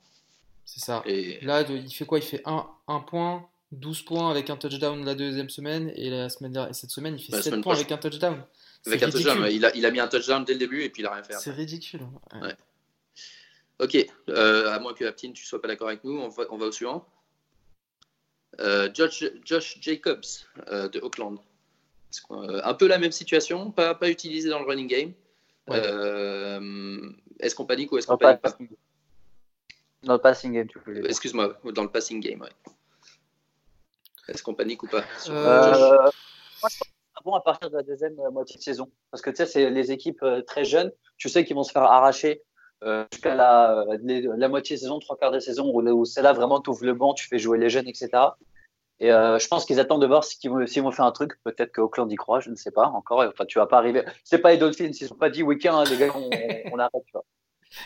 C'est ça. Et... Là, il fait quoi? Il fait 1 un, point, 12 points avec un touchdown la deuxième semaine, et la semaine cette semaine, il fait 7 points avec un touchdown. Avec un touchdown, il a, il a mis un touchdown dès le début et puis il a rien fait. C'est ridicule. Ouais. Ok, euh, à moins que Aptine, tu sois pas d'accord avec nous, on va, on va au suivant. Euh, Josh, Josh, Jacobs euh, de Auckland. un peu la même situation, pas, pas utilisé dans le running game. est-ce qu'on panique ou est-ce qu'on panique pas Dans le passing game, tu peux Excuse-moi, dans le passing game, ouais. Est-ce qu'on panique ou pas Moi, je pense bon à partir de la deuxième moitié de saison. Parce que tu sais, c'est les équipes très jeunes, tu sais qu'ils vont se faire arracher jusqu'à la, la, moitié de saison, trois quarts de saison, où, c'est là vraiment tu ouvres le banc, tu fais jouer les jeunes, etc. Et euh, je pense qu'ils attendent de voir s'ils vont, vont, faire un truc. Peut-être qu'Auckland y croit, je ne sais pas encore. Enfin, tu vas pas arriver. C'est pas les Dolphins, ils sont pas dit week-end, les gars, on, arrête. Tu.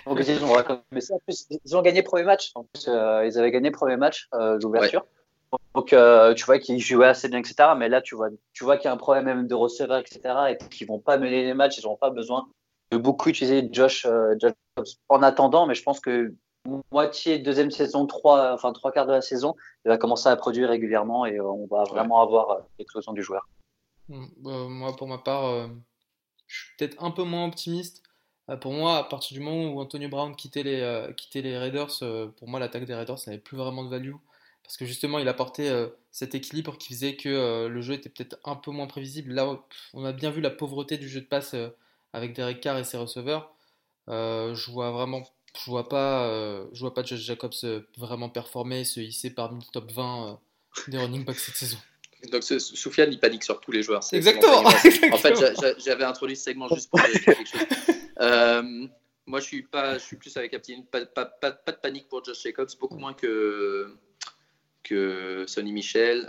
Donc ils ont, gagné premier match. En plus, euh, ils avaient gagné premier match d'ouverture. Donc tu vois qu'ils jouaient assez bien, etc. Mais là, tu vois, tu vois qu'il y a un problème même de receveur, etc. Et qu'ils vont pas mener les matchs. Ils n'ont pas besoin beaucoup utiliser Josh, euh, en attendant, mais je pense que moitié deuxième saison, trois, enfin trois quarts de la saison, il va commencer à produire régulièrement et euh, on va vraiment avoir euh, l'explosion du joueur. Hmm, bah, moi, pour ma part, je suis peut-être un peu moins optimiste. pour moi, à partir du moment où Antonio Brown quittait les, quittait les Raiders, pour moi, l'attaque des Raiders n'avait plus vraiment de value. Parce que justement, il apportait cet équilibre qui faisait que le jeu était peut-être un peu moins prévisible. Là, on a bien vu la pauvreté du jeu de passe avec Derek Carr et ses receveurs, euh, je vois vraiment, je vois pas, euh, je vois pas Josh Jacobs euh, vraiment performer, se hisser parmi le top 20 des running backs cette saison. Donc Soufiane, il panique sur tous les joueurs. Exactement. En fait, j'avais introduit ce segment juste pour dire quelque chose. moi, je suis pas, je suis plus avec Aptine. Pas, pas, pas, pas, de panique pour Josh Jacobs, beaucoup moins que que Sonny Michel.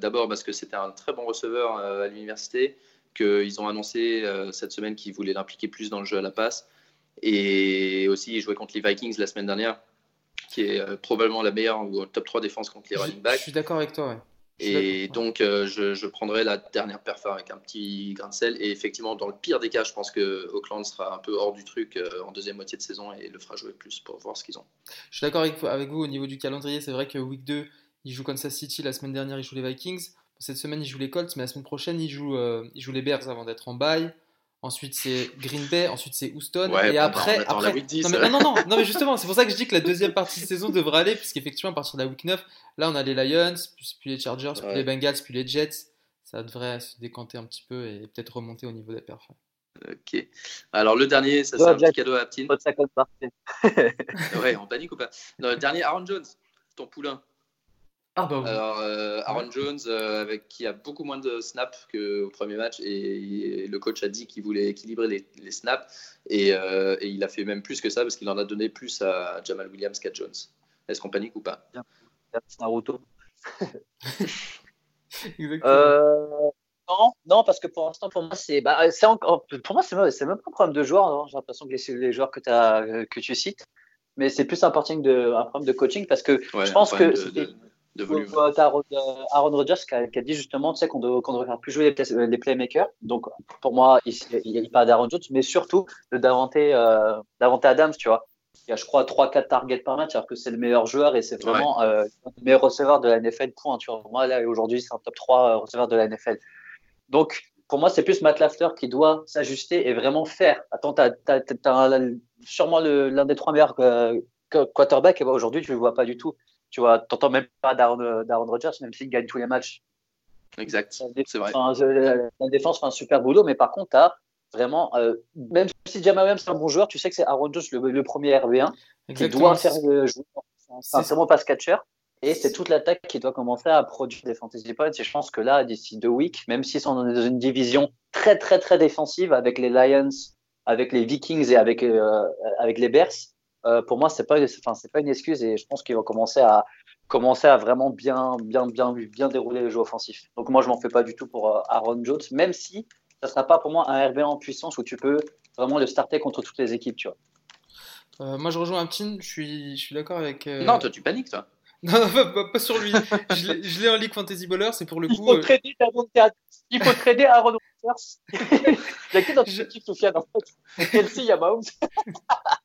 D'abord parce que c'était un très bon receveur à l'université qu'ils ont annoncé euh, cette semaine qu'ils voulaient l'impliquer plus dans le jeu à la passe. Et aussi, ils jouaient contre les Vikings la semaine dernière, qui est euh, probablement la meilleure ou top 3 défense contre les running backs. Je suis d'accord avec toi, ouais. Et donc, euh, je, je, prendrai la dernière perf avec un petit grain de sel. Et effectivement, dans le pire des cas, je pense que Auckland sera un peu hors du truc en deuxième moitié de saison et le fera jouer plus pour voir ce qu'ils ont. Je suis d'accord avec, avec, vous au niveau du calendrier. C'est vrai que week 2, ils jouent Kansas City. La semaine dernière, ils jouent les Vikings. Cette semaine, il joue les Colts, mais la semaine prochaine, il joue, euh, il joue les Bears avant d'être en bye. Ensuite, c'est Green Bay, ensuite c'est Houston. et après. après... non, mais, non, non, non, mais justement, c'est pour ça que je dis que la deuxième partie de saison devrait aller, puisqu'effectivement, à partir de la week 9, là, on a les Lions, puis, les Chargers, puis les Bengals, puis les Jets. ça devrait se décanter un petit peu et peut-être remonter au niveau des perfs. Ok. Alors le dernier, ça c'est un petit cadeau à Aptine. ouais, en panique ou pas? Le dernier, Aaron Jones, ton poulain. Ah bah Alors, euh, Aaron Jones, euh, avec, qui a beaucoup moins de snaps qu'au premier match, et, le coach a dit qu'il voulait équilibrer les, snaps, euh, et, il a fait même plus que ça parce qu'il en a donné plus à Jamal Williams qu'à Jones. Est-ce qu'on panique ou pas? Naruto. Exactement. non, non, parce que pour l'instant, pour moi, c'est, bah, encore, pour moi, c'est, même pas un problème de joueur. Hein. J'ai l'impression que les, les joueurs que, as, que tu cites, mais c'est plus un, de, un problème de coaching parce que je pense que de volume. Aaron, Aaron Rodgers qui a, dit justement tu sais, qu'on devrait plus jouer les, les, playmakers. Donc pour moi, il, il, parle d'Aaron Jones, mais surtout de Davante, euh, Adams, tu vois. Il y a, je crois, 3-4 targets par match, alors que c'est le meilleur joueur et c'est vraiment euh, le meilleur receveur de la NFL. Point, tu vois. Moi, là, aujourd'hui, c'est un top 3 euh, receveur de la NFL. Donc, pour moi, c'est plus Matt Lafleur qui doit s'ajuster et vraiment faire. Attends, tu as, sûrement l'un des trois meilleurs euh, quarterbacks, et bah, aujourd'hui, tu ne le vois pas du tout. Tu vois, n'entends même pas euh, d'Aaron Rodgers, même s'il gagne tous les matchs. Exact, c'est vrai. La défense fait un super boulot, mais par contre, tu as vraiment, euh, même si Jamal Williams est un bon joueur, tu sais que c'est Aaron Jones le, premier RB1 qui doit faire le joueur. C'est un vraiment pass catcher. Et c'est toute l'attaque qui doit commencer à produire des fantasy points. Et je pense que là, d'ici deux weeks, même s'ils sont dans une division très, très, très défensive avec les Lions, avec les Vikings et avec, euh, avec les Bears, euh, pour moi, c'est pas, enfin, c'est pas une excuse et je pense qu'ils vont commencer à commencer à vraiment bien, bien, bien, bien dérouler le jeu offensif. Donc moi, je m'en fais pas du tout pour euh, Aaron Jones, même si ça sera pas pour moi un RB en puissance où tu peux vraiment le starter contre toutes les équipes, tu vois. Euh, moi, je rejoins un petit, je suis, je suis d'accord avec. Non, toi, tu paniques, toi. Non, pas, sur lui. je l'ai en League Fantasy Baller, c'est pour le coup. Il faut trader Il faut trader Aaron Rodgers. il y a que dans je... équipe, Sofiane, en fait. Kelsey, il y a Mahomes.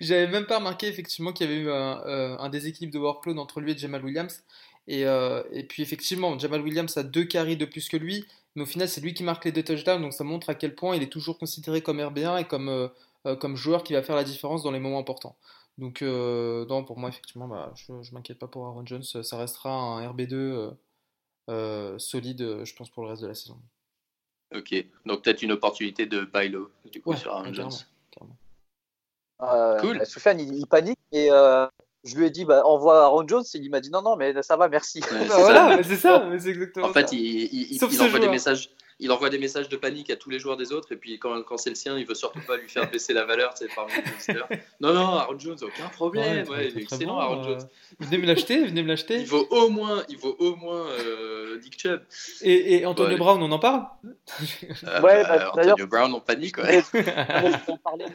J'avais même pas remarqué effectivement qu'il y avait eu euh, un, déséquilibre de workload entre lui et Jamal Williams. Et, euh, et, puis effectivement, Jamal Williams a deux carries de plus que lui, mais au final c'est lui qui marque les deux touchdowns, donc ça montre à quel point il est toujours considéré comme RB1 et comme, euh, comme joueur qui va faire la différence dans les moments importants. Donc non, pour moi effectivement, bah, je, je m'inquiète pas pour Aaron Jones, ça restera un RB2 solide, je pense, pour le reste de la saison. Ok, donc peut-être une opportunité de buy du coup sur Aaron Jones. Euh, cool. Soufiane, il, panique et euh, je lui ai dit bah, envoie Aaron Jones. Et il m'a dit non, non, mais ça va, merci. Bah voilà, c'est ça, c'est exactement En fait, il, il envoie des messages il envoie des messages de panique à tous les joueurs des autres et puis quand, quand c'est le sien, il veut surtout pas lui faire baisser la valeur, parmi les Non, non, Aaron Jones, aucun problème, ouais, il est excellent, Aaron euh, Jones. Venez me l'acheter, venez me l'acheter. Il vaut au moins, il vaut au moins euh, Dick Chubb. Et, et Antonio Brown, on en parle? Euh, Ouais, bah, Antonio Brown, on panique, ouais. on parlait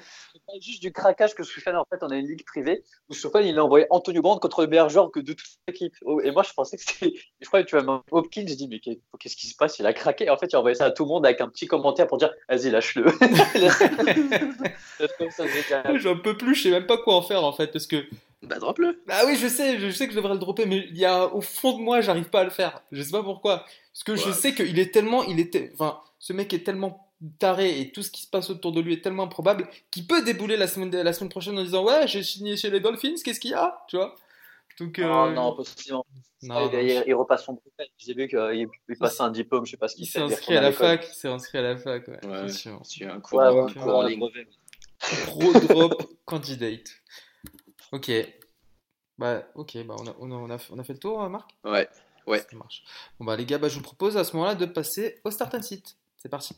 pas juste du craquage que Soufiane, en fait, on a une ligue privée où Soufiane, il a envoyé Antonio Brown contre le meilleur joueur que de toute l'équipe. Oh, et moi, je pensais que c'était. Je crois que tu vas Hopkins, je dis, mais qu'est-ce qui se passe? Il a craqué. En fait, il a envoyé ça à tout le monde avec un petit commentaire pour dire vas-y, lâche-le. J'en peux plus, je sais même pas quoi en faire en fait parce que. Bah, drop-le. Bah oui, je sais, je sais que je devrais le dropper, mais il y a au fond de moi, j'arrive pas à le faire. Je sais pas pourquoi. Parce que je sais qu'il est tellement. Il était, enfin, ce mec est tellement taré et tout ce qui se passe autour de lui est tellement improbable qu'il peut débouler la semaine, la semaine prochaine en disant Ouais, j'ai signé chez les Dolphins, qu'est-ce qu'il y a? Tu vois? Donc, euh... non, possiblement. Non, il, il, repasse son brevet. J'ai vu qu'il il passait un diplôme, je sais pas ce qu'il s'est inscrit à la fac. Il s'est inscrit à la fac, ouais. ouais c'est un cours, ouais, ouais, cours en ligne. Pro drop candidate. Ok. Bah, ok, bah, on, a, on, a, on, a, on a fait le tour, hein, Marc? Ouais, ouais. Ça marche. Bon, bah, les gars, bah, je vous propose à ce moment-là de passer au start and sit. C'est parti.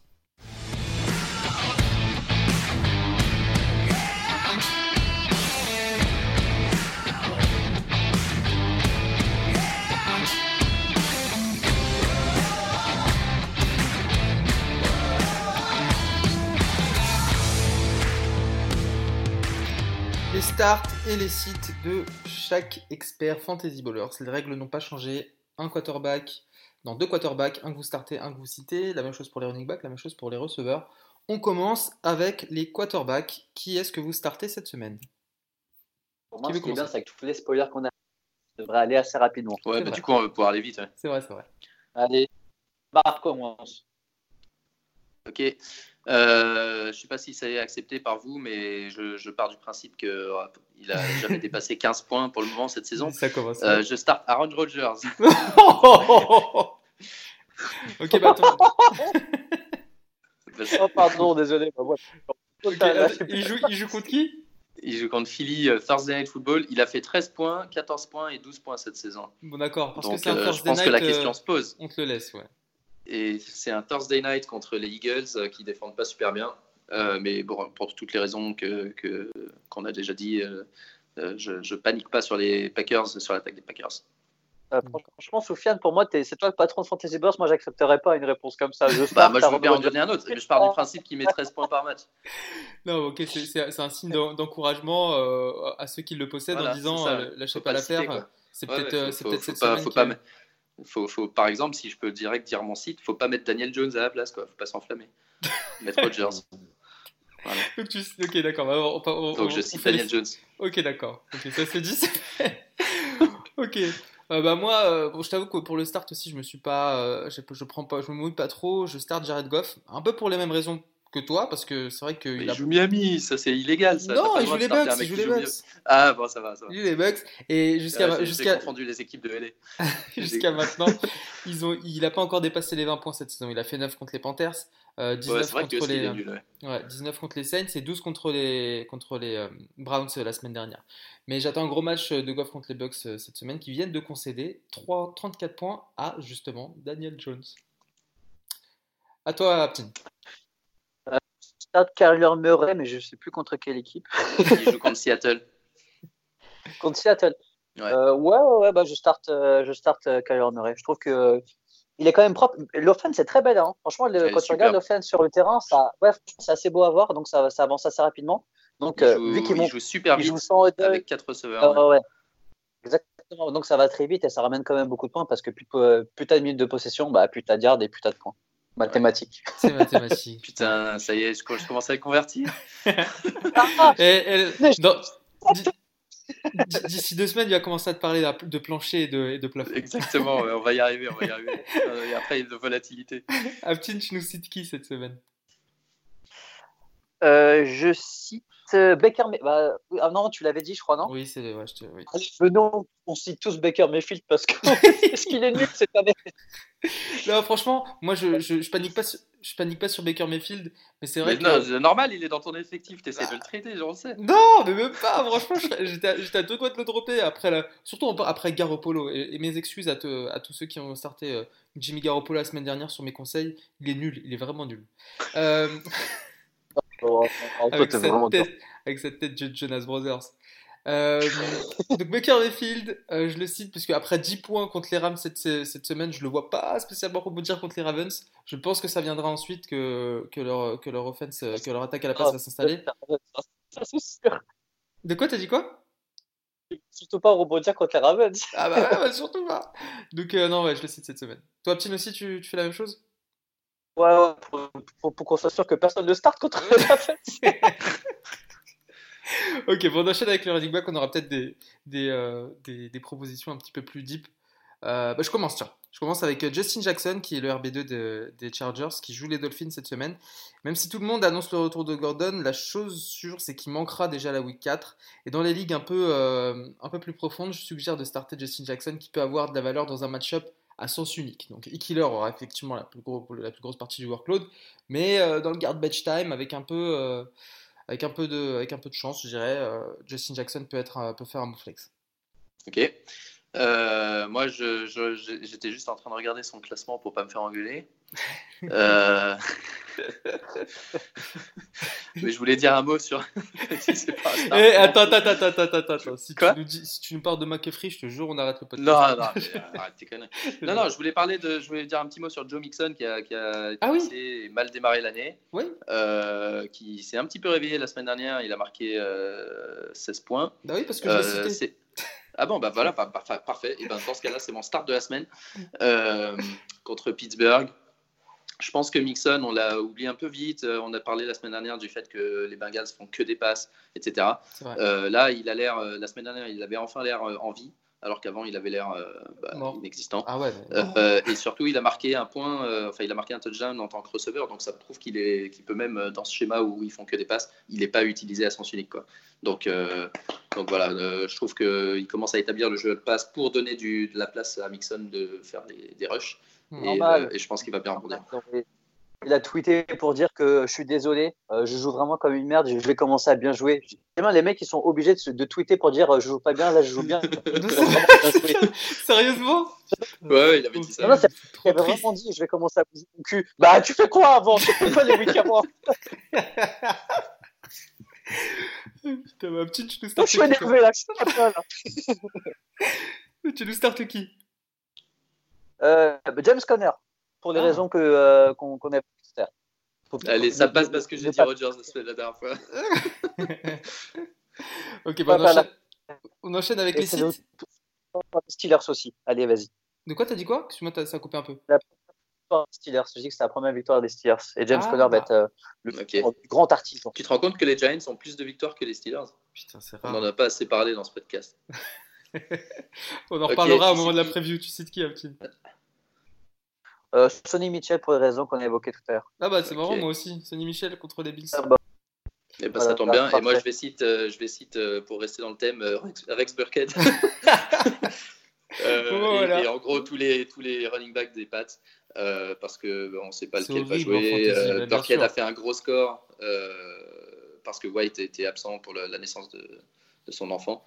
Et les sites de chaque expert Fantasy Bowlers. Les règles n'ont pas changé. Un quarterback, dans deux quarterbacks, un que vous startez, un que vous citez. La même chose pour les running backs, la même chose pour les receveurs. On commence avec les quarterbacks. Qui est-ce que vous startez cette semaine? Pour moi, ce qui est bien, c'est avec tous les spoilers qu'on a, ça devrait aller assez rapidement. Ouais, bah, du coup, on va pouvoir aller vite. C'est vrai, c'est vrai. Allez, Marc commence. Ok. Euh, je ne sais pas si ça est accepté par vous, mais je, pars du principe qu'il euh, n'a jamais dépassé 15 points pour le moment cette saison. Ça commence. Euh, je start Aaron Rodgers. ok, bah attends. oh, pardon, désolé. Bah, il, joue, il joue contre qui? Il joue contre Philly euh, Thursday Night Football. Il a fait 13 points, 14 points et 12 points cette saison. Bon, d'accord. Parce Donc, que c'est un euh, je pense night. que la euh, question se pose. On te le laisse, ouais. Et c'est un Thursday Night contre les Eagles euh, qui défendent pas super bien. Euh, mais bon, pour toutes les raisons que que- qu'on a déjà dit, euh, euh, je, je panique pas sur les Packers, sur l'attaque des Packers. Euh, franchement, Soufiane, pour moi, c'est toi le patron de Fantasy Burst. Moi, j'accepterais pas une réponse comme ça. Je Bah, moi, je veux bien en donner un autre. mais Je pars du principe qu'il met 13 points par match. Non, ok, c'est- un signe d'en- d'encouragement euh, à ceux qui le possèdent Voilà, en disant euh, lâchez pas citer, l'affaire. C'est peut-être cette pas- semaine. faut pas faut, faut- par exemple, si je peux direct dire mon site, faut pas mettre Daniel Jones à la place, quoi. Faut pas s'enflammer. mettre Rodgers. Voilà. Donc, tu- Ok, d'accord. bah, on- on- on- Donc je on cite les- Daniel Jones. Ok, d'accord. Ok, ça c'est dit. ok. Euh, bah moi, euh, bon, je t'avoue que pour le start aussi, je me suis pas, euh, je, je prends pas, je me mouille pas trop. Je start Jared Goff, un peu pour les mêmes raisons que toi, parce que c'est vrai qu'il il a. joue Miami, ça c'est illégal. Ça. Non, il joue les Bucks, il joue les Ah bon, ça va, ça va. il joue les Bucks, et jusqu'à Ouais, jusqu'à confondu les équipes de LA. jusqu'à maintenant, ils ont, il a pas encore dépassé les 20 points cette saison. Il a fait 9 contre les Panthers, euh, 19 Ouais, c'est vrai que contre les, est nul. ouais. Ouais, 19 contre les Saints et 12 contre les, contre les euh, Browns euh, la semaine dernière. Mais j'attends un gros match euh, de Goff contre les Bucks euh, cette semaine qui viennent de concéder 3, 34 points à justement Daniel Jones. À toi, Aptin. Start Kyler Murray, mais je sais plus contre quelle équipe. Il joue contre Seattle. Contre Seattle. Ouais. Euh, ouais, ouais, ouais, bah, je start, euh, je start euh, Kyler Murray. Je trouve que il est quand même propre. L'offense est très belle. Hein. Franchement, le- quand tu regardes l'offense sur le terrain, ça, ouais, c'est assez beau à voir. Donc ça, ça avance assez rapidement. Donc Il joue, vu qu'ils joue super vite avec 4 receveurs. Ouais. ouais, ouais. Exactement. Donc ça va très vite et ça ramène quand même beaucoup de points parce que plus, plus t'as de minutes de possession, bah, plus t'as de yards et plus t'as de points. Mathématiques. C'est mathématique. Putain, ça y est, je, je commence à le convertir. Et, et- dans- d- d- D'ici deux semaines, il va commencer à te parler de plancher et de, et de plafond. Exactement, ouais, on va y arriver, on va y arriver. Euh, Et après, il y a de volatilité. Aptin, tu nous cites qui cette semaine? Euh, je cite Baker. May- Bah, ah non, tu l'avais dit, je crois, non? Oui, c'est ouais, je te- oui. Venons, on cite tous Baker Mayfield parce que est-ce qu'il est nul cette année Non, franchement, moi je, je, je panique pas sur, je panique pas sur Baker Mayfield, mais c'est vrai Mais que. non, c'est normal, il est dans ton effectif, t'essaies de le traiter, je le sais. Non, mais même pas, franchement, j'étais à- j'étais à deux doigts de le dropper après la... surtout après Garoppolo. Et, et mes excuses à, te- à tous ceux qui ont starté euh, Jimmy Garoppolo la semaine dernière sur mes conseils, il est nul, il est vraiment nul. Euh, Oh, oh, toi, avec, cette vraiment tête, avec cette tête de Jonas Brothers. Euh, donc Baker Mayfield, euh, je le cite parce qu'après 10 points contre les Rams cette, cette semaine, je le vois pas spécialement rebondir contre les Ravens. Je pense que ça viendra ensuite que, que, leur, que leur offense, euh, que leur attaque à la passe va s'installer. Ça, c'est sûr. De quoi t'as dit quoi? Surtout pas rebondir contre les Ravens. Ah bah, ouais, bah, surtout pas. Donc euh, non ouais, je le cite cette semaine. Toi Petit aussi, tu, tu fais la même chose? Ouais, pour, pour- pour qu'on soit sûr que personne ne start contre les Ravens. Ok, bon, on enchaîne avec le running back. On aura peut-être des, des, euh, des, des propositions un petit peu plus deep. Euh, bah, je commence, tiens. Je commence avec euh, Justin Jackson, qui est le RB2 de- des Chargers, qui joue les Dolphins cette semaine. Même si tout le monde annonce le retour de Gordon, la chose sûre, c'est qu'il manquera déjà la week 4. Et dans les ligues un peu, euh, un peu plus profondes, je suggère de starter Justin Jackson, qui peut avoir de la valeur dans un match-up à sens unique. Donc, E-Killer aura effectivement la plus, grosse partie du workload, mais euh, dans le garbage time, avec un peu. euh, avec un peu de, chance, je dirais, euh, Justin Jackson peut, être, faire un bon flex. Ok. Euh, moi, je- je- je- j'étais juste en train de regarder son classement pour pas me faire engueuler. Euh, Mais je voulais dire un mot sur. Si pas Eh, attends, attends, attends, attends, attends. Si, Quoi tu nous dis, si tu nous parles de McAfee, je te jure, on arrête le podcast. Non, non, mais, euh, arrête tes conneries. Non, non, je voulais parler de, je voulais dire un petit mot sur Joe Mixon qui a, qui a été Ah oui. blessé et mal démarré l'année, Oui, euh, qui s'est un petit peu réveillé la semaine dernière. Il a marqué euh, 16 points. bah oui, parce que je l'ai cité. Ah bon, bah voilà, par- par- parfait. Et ben dans ce cas-là, c'est mon start de la semaine euh, contre Pittsburgh. Je pense que Mixon, on l'a oublié un peu vite. Euh, On a parlé la semaine dernière du fait que les Bengals font que des passes, etc. Euh, là, il a l'air, la semaine dernière, il avait enfin l'air en vie, alors qu'avant, il avait l'air euh, bah, inexistant. Ah ouais, mais- Euh, et surtout, il a marqué un point, euh, enfin, il a marqué un touchdown en tant que receveur, donc ça prouve qu'il est, qu'il peut même dans ce schéma où ils font que des passes, il n'est pas utilisé à sens unique, quoi. Donc, euh, donc voilà, euh, je trouve qu'il commence à établir le jeu de passe pour donner du, de la place à Mixon de faire des, des rushs. et, euh, et, je pense qu'il va bien rebondir. Il a tweeté pour dire que je suis désolé, euh, je joue vraiment comme une merde, je vais commencer à bien jouer. Les mecs, ils sont obligés de, de tweeter pour dire euh, je joue pas bien, là je joue bien. Sérieusement? Ouais, il avait dit ça. Non, il avait vraiment dit je vais commencer à bouger mon cul. Bah, tu fais quoi avant? Tu fais pas les week avant? Putain, ma petite, tu nous startes. Je suis énervé là, je suis pas là. tu nous startes qui? Euh, James Conner pour les ah. raisons que euh, qu'on connaît Allez, ça passe parce que j'ai dit Rogers la dernière fois. ok, bon, on, enchaîne... on, enchaîne... avec les sites. Steelers aussi. Allez, vas-y. De quoi t'as dit quoi? Excuse-moi, ça a coupé un peu. La Steelers. Je dis que c'est la première victoire des Steelers. Et James ah, Conner va être euh, le grand artisan. Tu te rends compte que les Giants ont plus de victoires que les Steelers? Putain, c'est rare. On n'en a pas assez parlé dans ce podcast. on en reparlera au moment de la preview. Tu cites qui, Aptin euh, Sonny Mitchell pour les raisons qu'on a évoquées tout à l'heure. Ah bah c'est marrant moi aussi, Sonny Mitchell contre les Bills. Ah bah. Et eh bah, ça tombe bien. Et moi je vais citer, euh, je vais citer euh, pour rester dans le thème Rex Burkhead. et, en gros tous les tous les running backs des Pats parce que bah, on ne sait pas lequel va jouer. Burkhead a fait un gros score parce que White était absent pour la, naissance de, de, son enfant.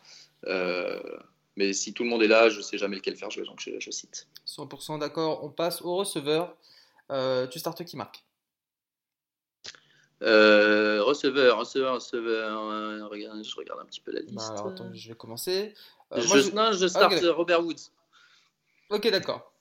Mais si tout le monde est là, je ne sais jamais lequel faire jouer, donc je, cite. 100% d'accord. On passe au receveur. Euh, tu startes qui marque euh, receveur, receveur, receveur. Euh, regarde, je regarde un petit peu la liste. Bah, alors, attends, je vais commencer. je, moi, je... Non, je starte Robert Woods. Ok, d'accord.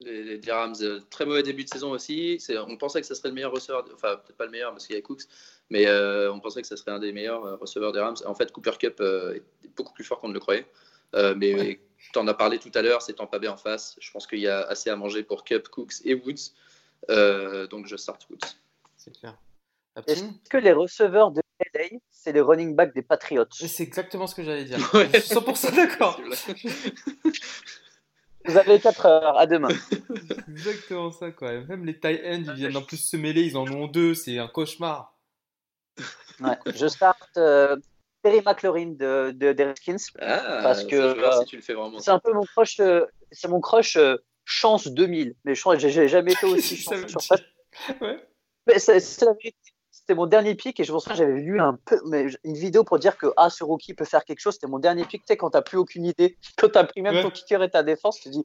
Les, les, Rams, très mauvais début de saison aussi. On pensait que ce serait le meilleur receveur, enfin peut-être pas le meilleur parce qu'il y a Cooks, mais on pensait que ce serait un des meilleurs receveurs des Rams. En fait, Cooper Cup est beaucoup plus fort qu'on ne le croyait. Euh, mais tu en as parlé tout à l'heure, c'est Tampa Bay en face. Je pense qu'il y a assez à manger pour Cup, Cooks et Woods. Euh, donc je start Woods. C'est clair. Est-ce que les receveurs de LA, c'est les running backs des Patriots? C'est exactement ce que j'allais dire. Je suis 100% d'accord. Vous avez 4 heures, à demain. exactement ça, quoi. Même les tight ends, ils viennent en plus se mêler, ils en ont deux, c'est un cauchemar. Ouais, je starte euh, Terry McLaurin de, de, ah, parce que euh, c'est un peu mon crush, euh, c'est mon crush euh, chance 2000. Mais je j'ai jamais été aussi chanceux sur ça. Mais c'est la vérité. C'était mon dernier pic et je pense que j'avais lu un peu, mais une vidéo pour dire que ah, ce rookie peut faire quelque chose. C'était mon dernier pic. Tu sais, quand t'as plus aucune idée, quand t'as pris même ton kicker et ta défense, tu te dis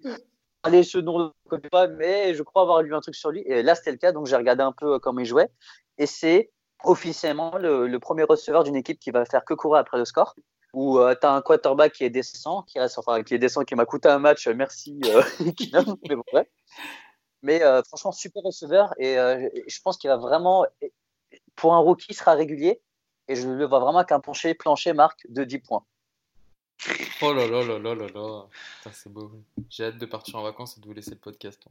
allez, ce nom, je connais pas, mais je crois avoir lu un truc sur lui. Et là, c'était le cas, donc j'ai regardé un peu comment il jouait. Et c'est officiellement le, premier receveur d'une équipe qui va faire que courir après le score. Où euh, tu as un quarterback qui est décent, qui reste, enfin, qui est décent, qui m'a coûté un match, euh, merci, euh, mais Mais franchement, super receveur et je pense qu'il va vraiment, pour un rookie, sera régulier. Et je le vois vraiment qu'un plancher, plancher marque de 10 points. Oh là là là là là là. C'est beau. J'ai hâte de partir en vacances et de vous laisser le podcast.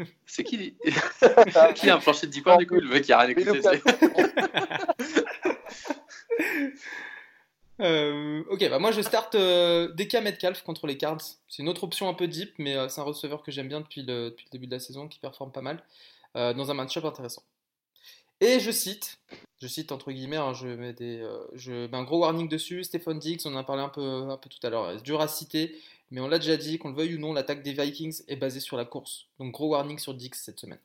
Hein. C'est qui Qui a un plancher de 10 points du coup Le mec qui a rien écouté. euh, ok, bah moi je starte euh, DK Metcalf contre les Cards. C'est une autre option un peu deep, mais euh, c'est un receveur que j'aime bien depuis le, depuis le, début de la saison qui performe pas mal euh, dans un match-up intéressant. Et je cite, je cite entre guillemets, hein, je mets des, euh, je mets un gros warning dessus. Stéphane Dix, on en a parlé un peu, un peu tout à l'heure. C'est dur à citer, mais on l'a déjà dit, qu'on le veuille ou non, l'attaque des Vikings est basée sur la course. Donc gros warning sur Dix cette semaine.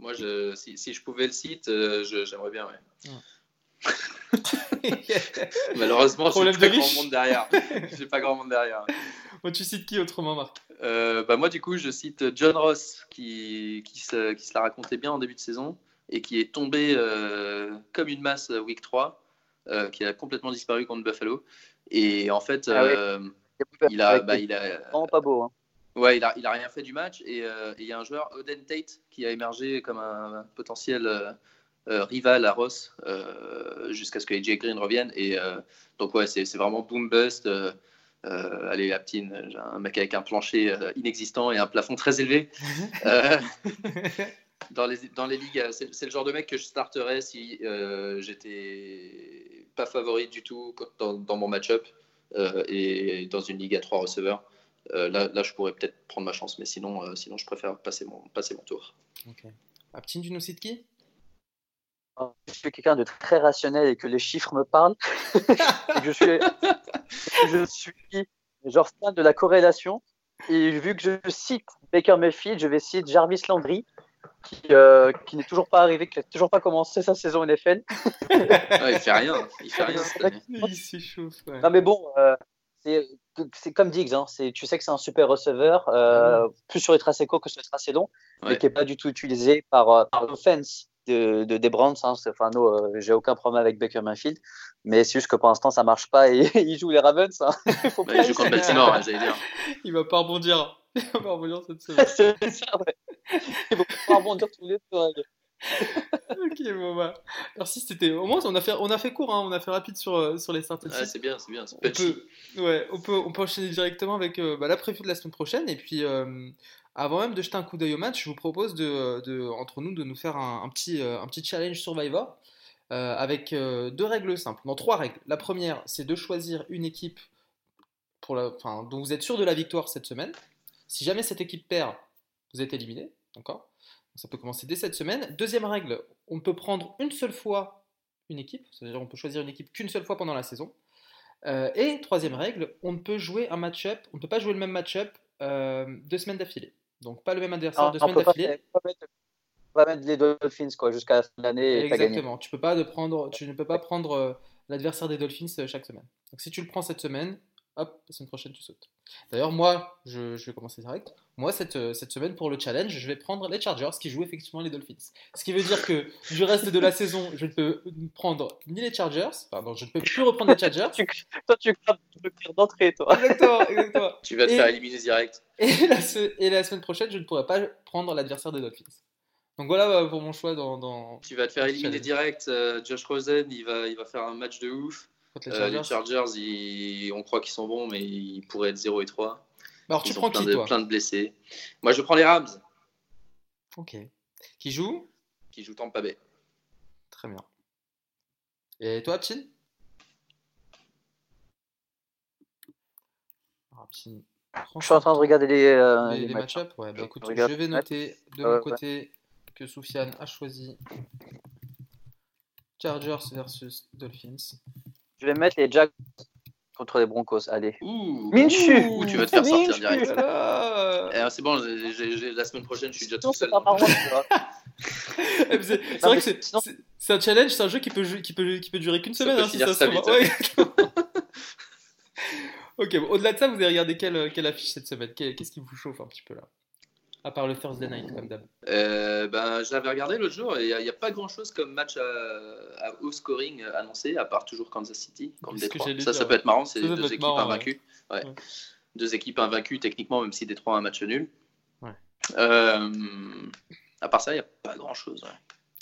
Moi, je, si, si, je pouvais le cite, euh, j'aimerais bien. Ouais. Malheureusement, j'ai pas grand monde derrière. j'ai pas grand monde derrière. Moi, tu cites qui autrement, Marc? Euh, bah Moi, du coup, je cite John Ross, qui, qui, se, qui se la racontait bien en début de saison et qui est tombé euh, comme une masse euh, week 3, euh, qui a complètement disparu contre Buffalo. Et en fait, ah il a, bah, il a vraiment pas beau. Hein. Ouais, il a, il a rien fait du match et il y a un joueur, Oden Tate, qui a émergé comme un, potentiel rival à Ross jusqu'à ce que AJ Green revienne. Et donc ouais, c'est vraiment boom bust. allez, Aptine, un mec avec un plancher inexistant et un plafond très élevé. dans les, dans les ligues, c'est le genre de mec que je starterais si euh, j'étais pas favori du tout dans, dans mon match-up euh, et dans une ligue à trois receveurs. Euh, là, là, je pourrais peut-être prendre ma chance, mais sinon, euh, sinon je préfère passer mon, passer mon tour. Ok. Aptine, tu nous cites qui Je suis quelqu'un de très rationnel et que les chiffres me parlent. je suis, je suis genre fan de la corrélation. Et vu que je cite Baker Mayfield, je vais citer Jarvis Landry, qui, euh, qui n'est toujours pas arrivé, qui n'a toujours pas commencé sa saison NFL. ouais, il fait rien, il fait rien cette année. Il s'échauffe. Ouais. Non mais bon, euh, c'est comme Diggs, hein, tu sais que c'est un super receveur, euh, plus sur les tracés courts que sur les tracés longs, mais qui n'est pas du tout utilisé par, par l'offense de, de, des Browns. Hein. Enfin, nous, euh, j'ai aucun problème avec Baker Mayfield, mais c'est juste que pour l'instant, ça marche pas et il joue les Ravens. Hein. Il faut Bah, pas il joue contre Baltimore, hein, j'allais dire. Il va pas rebondir. Il va pas rebondir cette semaine. c'est ça, ouais. Il faut pas rebondir tous les deux. ok, bon bah. Merci, c'était. Au moins, on a fait, on a fait court, hein, on a fait rapide sur, euh, sur les Ouais, six. c'est bien, c'est bien. c'est On peut, ouais, on peut, on peut enchaîner directement avec euh, bah, la prévue de la semaine prochaine. Et puis, euh, avant même de jeter un coup d'œil au match, je vous propose de, de- entre nous de nous faire un, un petit, euh, un petit challenge Survivor euh, avec euh, deux règles simples. Non, trois règles. La première, c'est de choisir une équipe pour la, enfin, dont vous êtes sûr de la victoire cette semaine. Si jamais cette équipe perd, vous êtes éliminé. D'accord? Ça peut commencer dès cette semaine. Deuxième règle, on peut prendre une seule fois une équipe. C'est-à-dire, on peut choisir une équipe qu'une seule fois pendant la saison. Euh, et troisième règle, on ne peut jouer un match-up, on ne peut pas jouer le même match-up euh, deux semaines d'affilée. Donc pas le même adversaire Non, deux semaines pas, d'affilée. on peut pas mettre, on va mettre les Dolphins quoi, jusqu'à la fin de l'année. Exactement. Tu peux pas de prendre, tu ne peux pas prendre euh, l'adversaire des Dolphins chaque semaine. Donc si tu le prends cette semaine, hop, la semaine prochaine tu sautes. D'ailleurs moi, je, je vais commencer direct. Moi cette, euh, cette semaine pour le challenge, je vais prendre les Chargers qui jouent effectivement les Dolphins. Ce qui veut dire que du reste de la saison, je ne peux prendre ni les Chargers, pardon, je ne peux plus reprendre les Chargers. Tu- toi, tu crains le tir d'entrée, toi. Exactement, exactement. Tu vas te Et- faire éliminer direct. Et la, se- et la semaine prochaine, je ne pourrai pas prendre l'adversaire des Dolphins. Donc voilà euh, pour mon choix dans, dans Tu vas te faire éliminer direct. euh, Josh Rosen, il va, il va faire un match de ouf. Contre les Euh, Chargers. les Chargers, ils- on croit qu'ils sont bons, mais ils pourraient être 0 et 3. Bah Alors tu prends plein qui de, toi plein de blessés. Moi, je prends les Rams, Ok. Qui joue qui jouent Tampa Bay. Très bien. Et toi, Alors, Pchin, Je suis en train de regarder les, euh, les, les les matchs. match-up. Ouais, bah Je écoute, regarde je vais noter de Euh, mon ouais. côté que Soufiane a choisi Chargers versus Dolphins. Je vais mettre les Jacks contre les Broncos. Allez. Ouh, Minshew. ouh, tu vas te faire sortir direct. Voilà Eh, c'est bon, la semaine prochaine, je suis déjà tout c'est seul. Eh, C'est Non, vrai que c'est- un challenge, c'est un jeu qui peut, jouer- qui peut, qui peut durer qu'une semaine. peut hein, si ça se. Ouais, exactement. ok, bon, au-delà de ça, vous avez regardé quelle, quelle affiche cette semaine? Qu'est- Qu'est-ce qui vous chauffe un petit peu là? À part le Thursday night, comme d'hab. Euh, ben, je l'avais regardé l'autre jour et il n'y a, pas grand chose comme match à, à haut scoring annoncé, à part toujours Kansas City C'est Ça, dire, ça peut être marrant, c'est deux équipes marrant, invaincues. Ouais. Ouais. Deux équipes invaincues techniquement, même si Détroit a un match nul. Ouais. Euh, à part ça, il n'y a pas grand chose.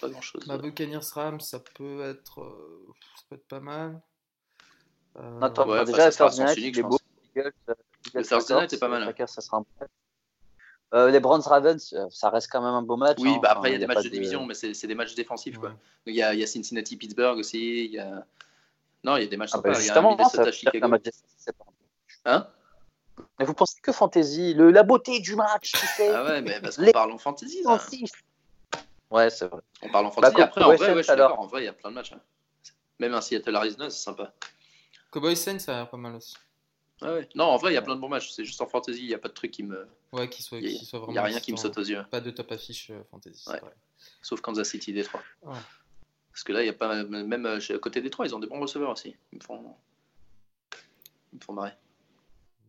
Pas grand chose. Bah, Buccaneers Rams, ça peut être, euh, ça peut être pas mal. Euh, Attends, bah, déjà, ça le sera unique, je pense. Le Thursday Night Packers, est pas mal, hein. Ça sera un. Euh, les Browns Ravens, euh, ça reste quand même un beau match. Oui, hein. bah après, il y a des matchs de division, mais c'est des matchs défensifs. quoi. Il y a, il y a Cincinnati-Pittsburgh aussi. Il y a... Non, il y a des matchs Ah, bah, sympas. il y a qu'un match Hein? Mais vous pensez que fantasy, le, la beauté du match, tu sais. Ah ouais, mais parce qu'on Les- parle en fantasy. là. Ouais, c'est vrai. On parle en fantasy. Bah, Après, en vrai, ouais, je suis Saints, alors. d'accord. En vrai, il y a plein de matchs. hein. Même un Seattle Arizona, c'est sympa. Cowboys Saints, ça a l'air pas mal aussi. Ah ouais. Non, en vrai, il y a plein de bons matchs. C'est juste en fantasy, il n'y a pas de truc qui me. Ouais, qui soit, Il qui soit n'y vraiment. a rien qui me saute aux yeux. Pas de top affiche euh, fantasy. Ouais. Sauf Kansas City, Détroit. Ouais. Parce que là, il y a pas. Même euh, côté Détroit, ils ont des bons receveurs aussi. Ils me font. Ils me font marrer.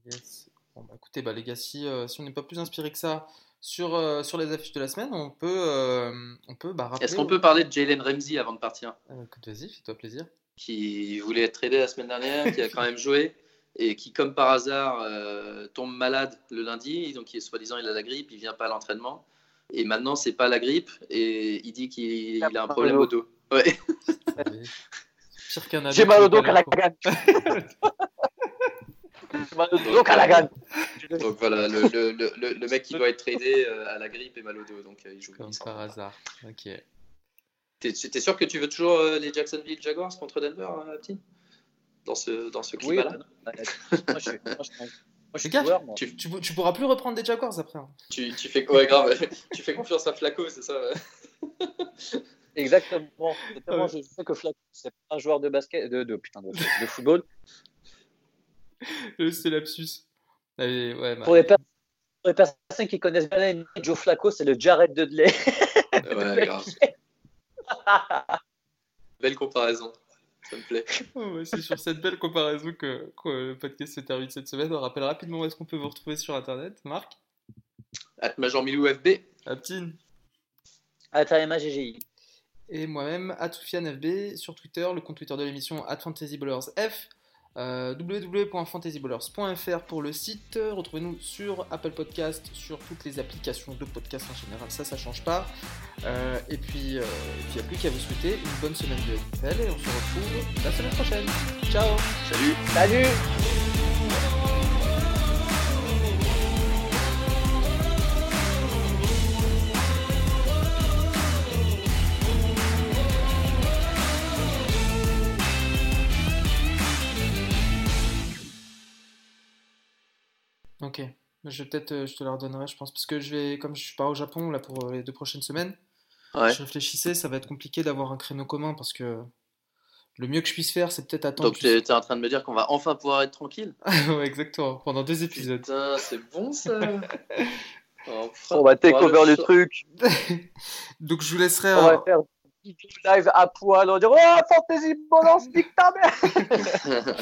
Yes. Bon, bah, écoutez, bah, les gars, si, euh, si on n'est pas plus inspiré que ça sur, euh, sur les affiches de la semaine, on peut, euh, on peut bah, rappeler. Est-ce qu'on peut parler de Jalen Ramsey avant de partir? Écoute, vas-y, fais-toi plaisir. Qui voulait être tradé la semaine dernière, qui a quand même joué. Et qui, comme par hasard, euh, tombe malade le lundi. Donc, il est soi-disant, il a la grippe, il vient pas à l'entraînement. Et maintenant, c'est pas la grippe. Et il dit qu'il il a un problème au dos. Ouais. J'ai mal au dos qu'à la gagne. J'ai mal au dos qu'à la gagne. Donc voilà, le, le, le, le- le mec qui doit être tradé euh, à la grippe et mal au dos. Donc, euh, il joue. Comme par hasard. Ok. T'es t'es sûr que tu veux toujours euh, les Jacksonville Jaguars contre Denver, euh, petit Dans ce, dans ce Oui, climat-là moi, je suis, moi, je, moi, je suis Les gars, joueur, moi. tu, Tu, tu pourras plus reprendre des Jaguars après. hein. tu, tu fais ouais, grave, tu fais confiance à Flaco, c'est ça. Exactement. Ouais. je sais que Flaco, c'est pas un joueur de basket, de, de, putain, de, de football. Euh, C'est lapsus. Allez, ouais, bah, Pour les personnes Pour les personnes qui connaissent bien Joe Flacco, c'est le Jared Dudley. ouais, grave. Belle comparaison. Ça me plaît. c'est sur cette belle comparaison que, le podcast se termine cette semaine. On rappelle rapidement où est-ce qu'on peut vous retrouver sur Internet, Marc At Major Milou FB. Aptine. At GGI. Et moi-même, at FB sur Twitter, le compte Twitter de l'émission at FantasyBallersF. Euh, www.fantasyballers.fr pour le site. Retrouvez-nous sur Apple Podcast, sur toutes les applications de podcast en général, ça, ça change pas. Euh, et puis, euh, il n'y a plus qu'à vous souhaiter une bonne semaine de NFL et on se retrouve la semaine prochaine. Ciao Salut Salut Ok. Je peut-être, euh, je te la redonnerai, je pense, parce que je vais, comme je suis pas au Japon là pour euh, les deux prochaines semaines, je réfléchissais, ça va être compliqué d'avoir un créneau commun parce que le mieux que je puisse faire, c'est peut-être attendre. Donc tu es, en train de me dire qu'on va enfin pouvoir être tranquille? Ouais, exactement, pendant deux épisodes. Putain, c'est bon ça. On va take over le, truc. Donc je vous laisserai. On va faire live à poil, on va dire Oh, Fantasy Balance, nique ta mère